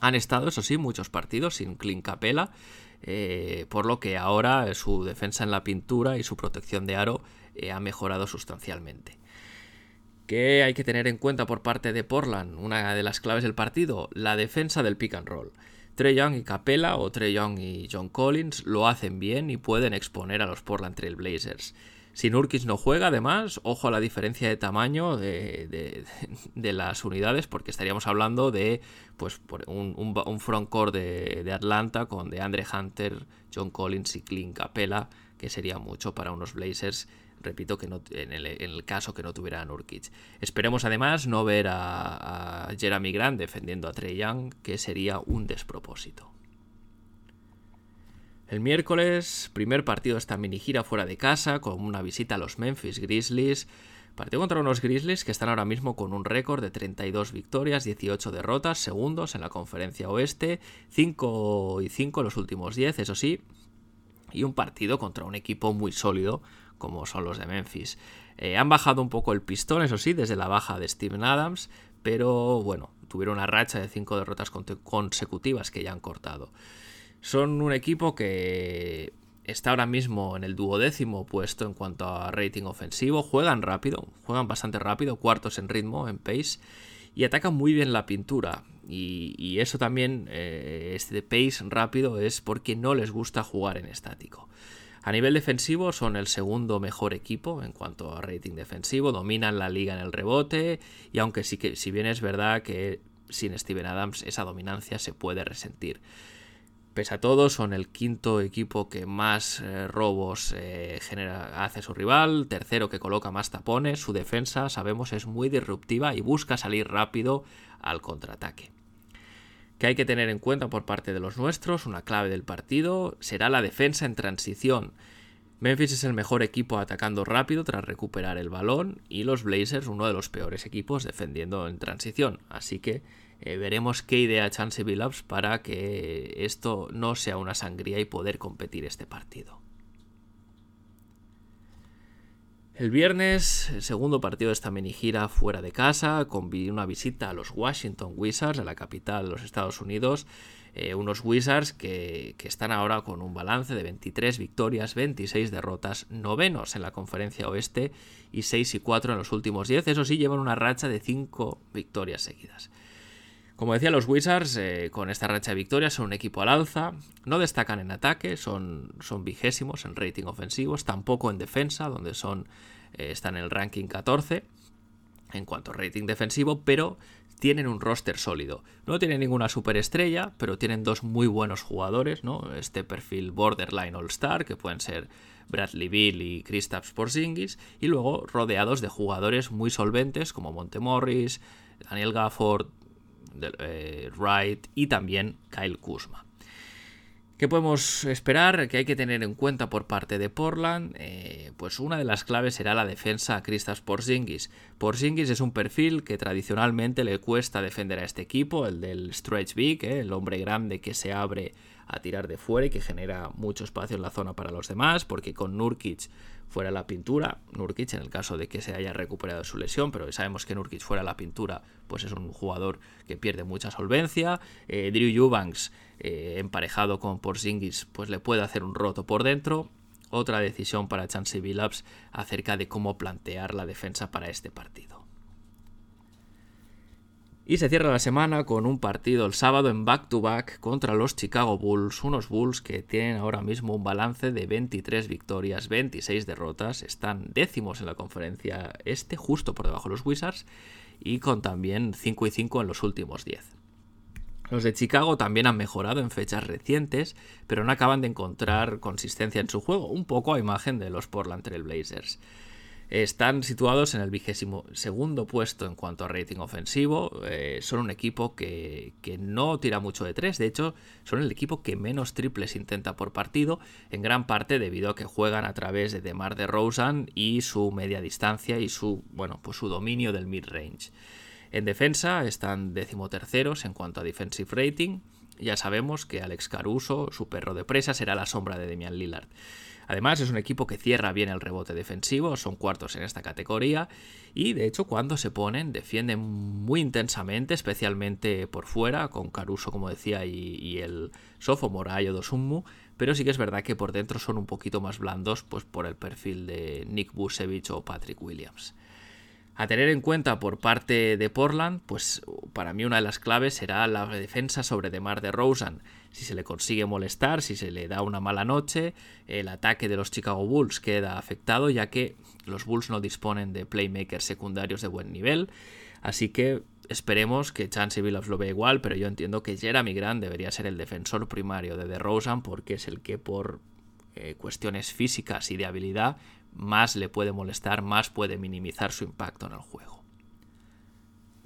Han estado, eso sí, muchos partidos sin Clint Capela, eh, por lo que ahora su defensa en la pintura y su protección de aro eh, ha mejorado sustancialmente. ¿Qué hay que tener en cuenta por parte de Portland? Una de las claves del partido, la defensa del pick and roll. Trey Young y Capela o Trey Young y John Collins lo hacen bien y pueden exponer a los Portland Trail Blazers. Si Nurkic no juega, además, ojo a la diferencia de tamaño de, las unidades, porque estaríamos hablando de pues, un, un, un frontcourt de, Atlanta con de Andre Hunter, John Collins y Clint Capella, que sería mucho para unos Blazers repito que en, el, caso que no tuviera a Nurkic. Esperemos además no ver a Jeremy Grant defendiendo a Trey Young, que sería un despropósito. El miércoles, primer partido de esta mini gira fuera de casa, con una visita a los Memphis Grizzlies. Partido contra unos Grizzlies que están ahora mismo con un récord de 32 victorias, 18 derrotas, segundos en la conferencia oeste, 5 y 5 en los últimos 10, eso sí, y un partido contra un equipo muy sólido como son los de Memphis. Eh, han bajado un poco el pistón, eso sí, desde la baja de Steven Adams, pero bueno, tuvieron una racha de 5 derrotas consecutivas que ya han cortado. Son un equipo que está ahora mismo en el duodécimo puesto en cuanto a rating ofensivo. Juegan rápido, juegan bastante rápido, cuartos en ritmo, en pace, y atacan muy bien la pintura. Y, eso también, eh, este pace rápido, es porque no les gusta jugar en estático. A nivel defensivo son el segundo mejor equipo en cuanto a rating defensivo, dominan la liga en el rebote y aunque sí que si bien es verdad que sin Steven Adams esa dominancia se puede resentir. Pese a todo, son el quinto equipo que más eh, robos eh, genera, hace su rival, tercero que coloca más tapones, su defensa, sabemos, es muy disruptiva y busca salir rápido al contraataque. Que hay que tener en cuenta por parte de los nuestros, una clave del partido, será la defensa en transición. Memphis es el mejor equipo atacando rápido tras recuperar el balón y los Blazers uno de los peores equipos defendiendo en transición. Así que eh, veremos qué idea Chance Billups para que esto no sea una sangría y poder competir este partido. El viernes, el segundo partido de esta mini gira fuera de casa, con una visita a los Washington Wizards, a la capital de los Estados Unidos. Eh, unos Wizards que, que, están ahora con un balance de 23 victorias, 26 derrotas, novenos en la conferencia oeste y 6 y 4 en los últimos 10. Eso sí, llevan una racha de 5 victorias seguidas. Como decía, los Wizards eh, con esta racha de victorias son un equipo al alza, no destacan en ataque, son, son vigésimos en rating ofensivos, tampoco en defensa, donde son, eh, están en el ranking 14 en cuanto a rating defensivo, pero tienen un roster sólido. No tienen ninguna superestrella, pero tienen dos muy buenos jugadores, ¿no? Este perfil borderline all-star, que pueden ser Bradley Bill y Kristaps Porzingis, y luego rodeados de jugadores muy solventes como Montemorris, Daniel Gafford, eh, Wright y también Kyle Kuzma. ¿Qué podemos esperar? Que hay que tener en cuenta por parte de Portland. Eh, pues una de las claves será la defensa a Kristaps Porzingis. Porzingis es un perfil que tradicionalmente le cuesta defender a este equipo, el del stretch big, eh, el hombre grande que se abre a tirar de fuera y que genera mucho espacio en la zona para los demás, porque con Nurkic fuera la pintura, Nurkic en el caso de que se haya recuperado su lesión, pero sabemos que Nurkic fuera la pintura, pues es un jugador que pierde mucha solvencia. Eh, Drew Eubanks eh, emparejado con Porzingis, pues le puede hacer un roto por dentro. Otra decisión para Chansey Billups acerca de cómo plantear la defensa para este partido. Y se cierra la semana con un partido el sábado en back-to-back contra los Chicago Bulls, unos Bulls que tienen ahora mismo un balance de 23 victorias, 26 derrotas, están décimos en la conferencia este, justo por debajo de los Wizards, y con también 5 y 5 en los últimos 10. Los de Chicago también han mejorado en fechas recientes, pero no acaban de encontrar consistencia en su juego, un poco a imagen de los Portland Trail Blazers. Están situados en el vigésimo segundo puesto en cuanto a rating ofensivo. Eh, son un equipo que, no tira mucho de tres. De hecho, son el equipo que menos triples intenta por partido, en gran parte debido a que juegan a través de DeMar DeRozan y su media distancia y su, bueno, pues su dominio del mid-range. En defensa están decimoterceros en cuanto a defensive rating. Ya sabemos que Alex Caruso, su perro de presa, será la sombra de Demian Lillard. Además, es un equipo que cierra bien el rebote defensivo, son cuartos en esta categoría y de hecho cuando se ponen defienden muy intensamente, especialmente por fuera, con Caruso como decía y, el sophomore Ayo Dosunmu, pero sí que es verdad que por dentro son un poquito más blandos pues por el perfil de Nick Busevich o Patrick Williams. A tener en cuenta por parte de Portland, pues para mí una de las claves será la defensa sobre DeMar DeRozan. Si se le consigue molestar, si se le da una mala noche, el ataque de los Chicago Bulls queda afectado ya que los Bulls no disponen de playmakers secundarios de buen nivel. Así que esperemos que Chance Billups lo vea igual, pero yo entiendo que Jeremy Grant debería ser el defensor primario de DeRozan porque es el que por eh, cuestiones físicas y de habilidad más le puede molestar, más puede minimizar su impacto en el juego.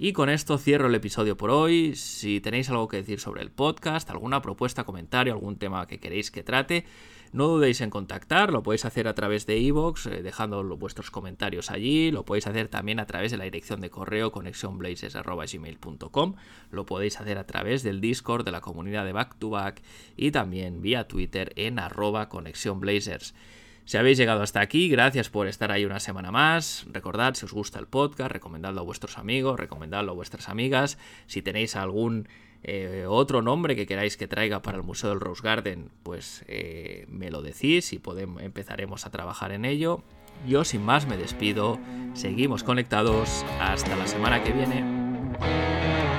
Y con esto cierro el episodio por hoy. Si tenéis algo que decir sobre el podcast, alguna propuesta, comentario, algún tema que queréis que trate, no dudéis en contactar, lo podéis hacer a través de iVoox, eh, dejando vuestros comentarios allí, lo podéis hacer también a través de la dirección de correo conexionblazers.gmail.com, lo podéis hacer a través del Discord de la comunidad de Back to Back y también vía Twitter en arroba. Si habéis llegado hasta aquí, gracias por estar ahí una semana más. Recordad, si os gusta el podcast, recomendadlo a vuestros amigos, recomendadlo a vuestras amigas. Si tenéis algún eh, otro nombre que queráis que traiga para el Museo del Rose Garden, pues eh, me lo decís y podemos, empezaremos a trabajar en ello. Yo sin más me despido, seguimos conectados, hasta la semana que viene.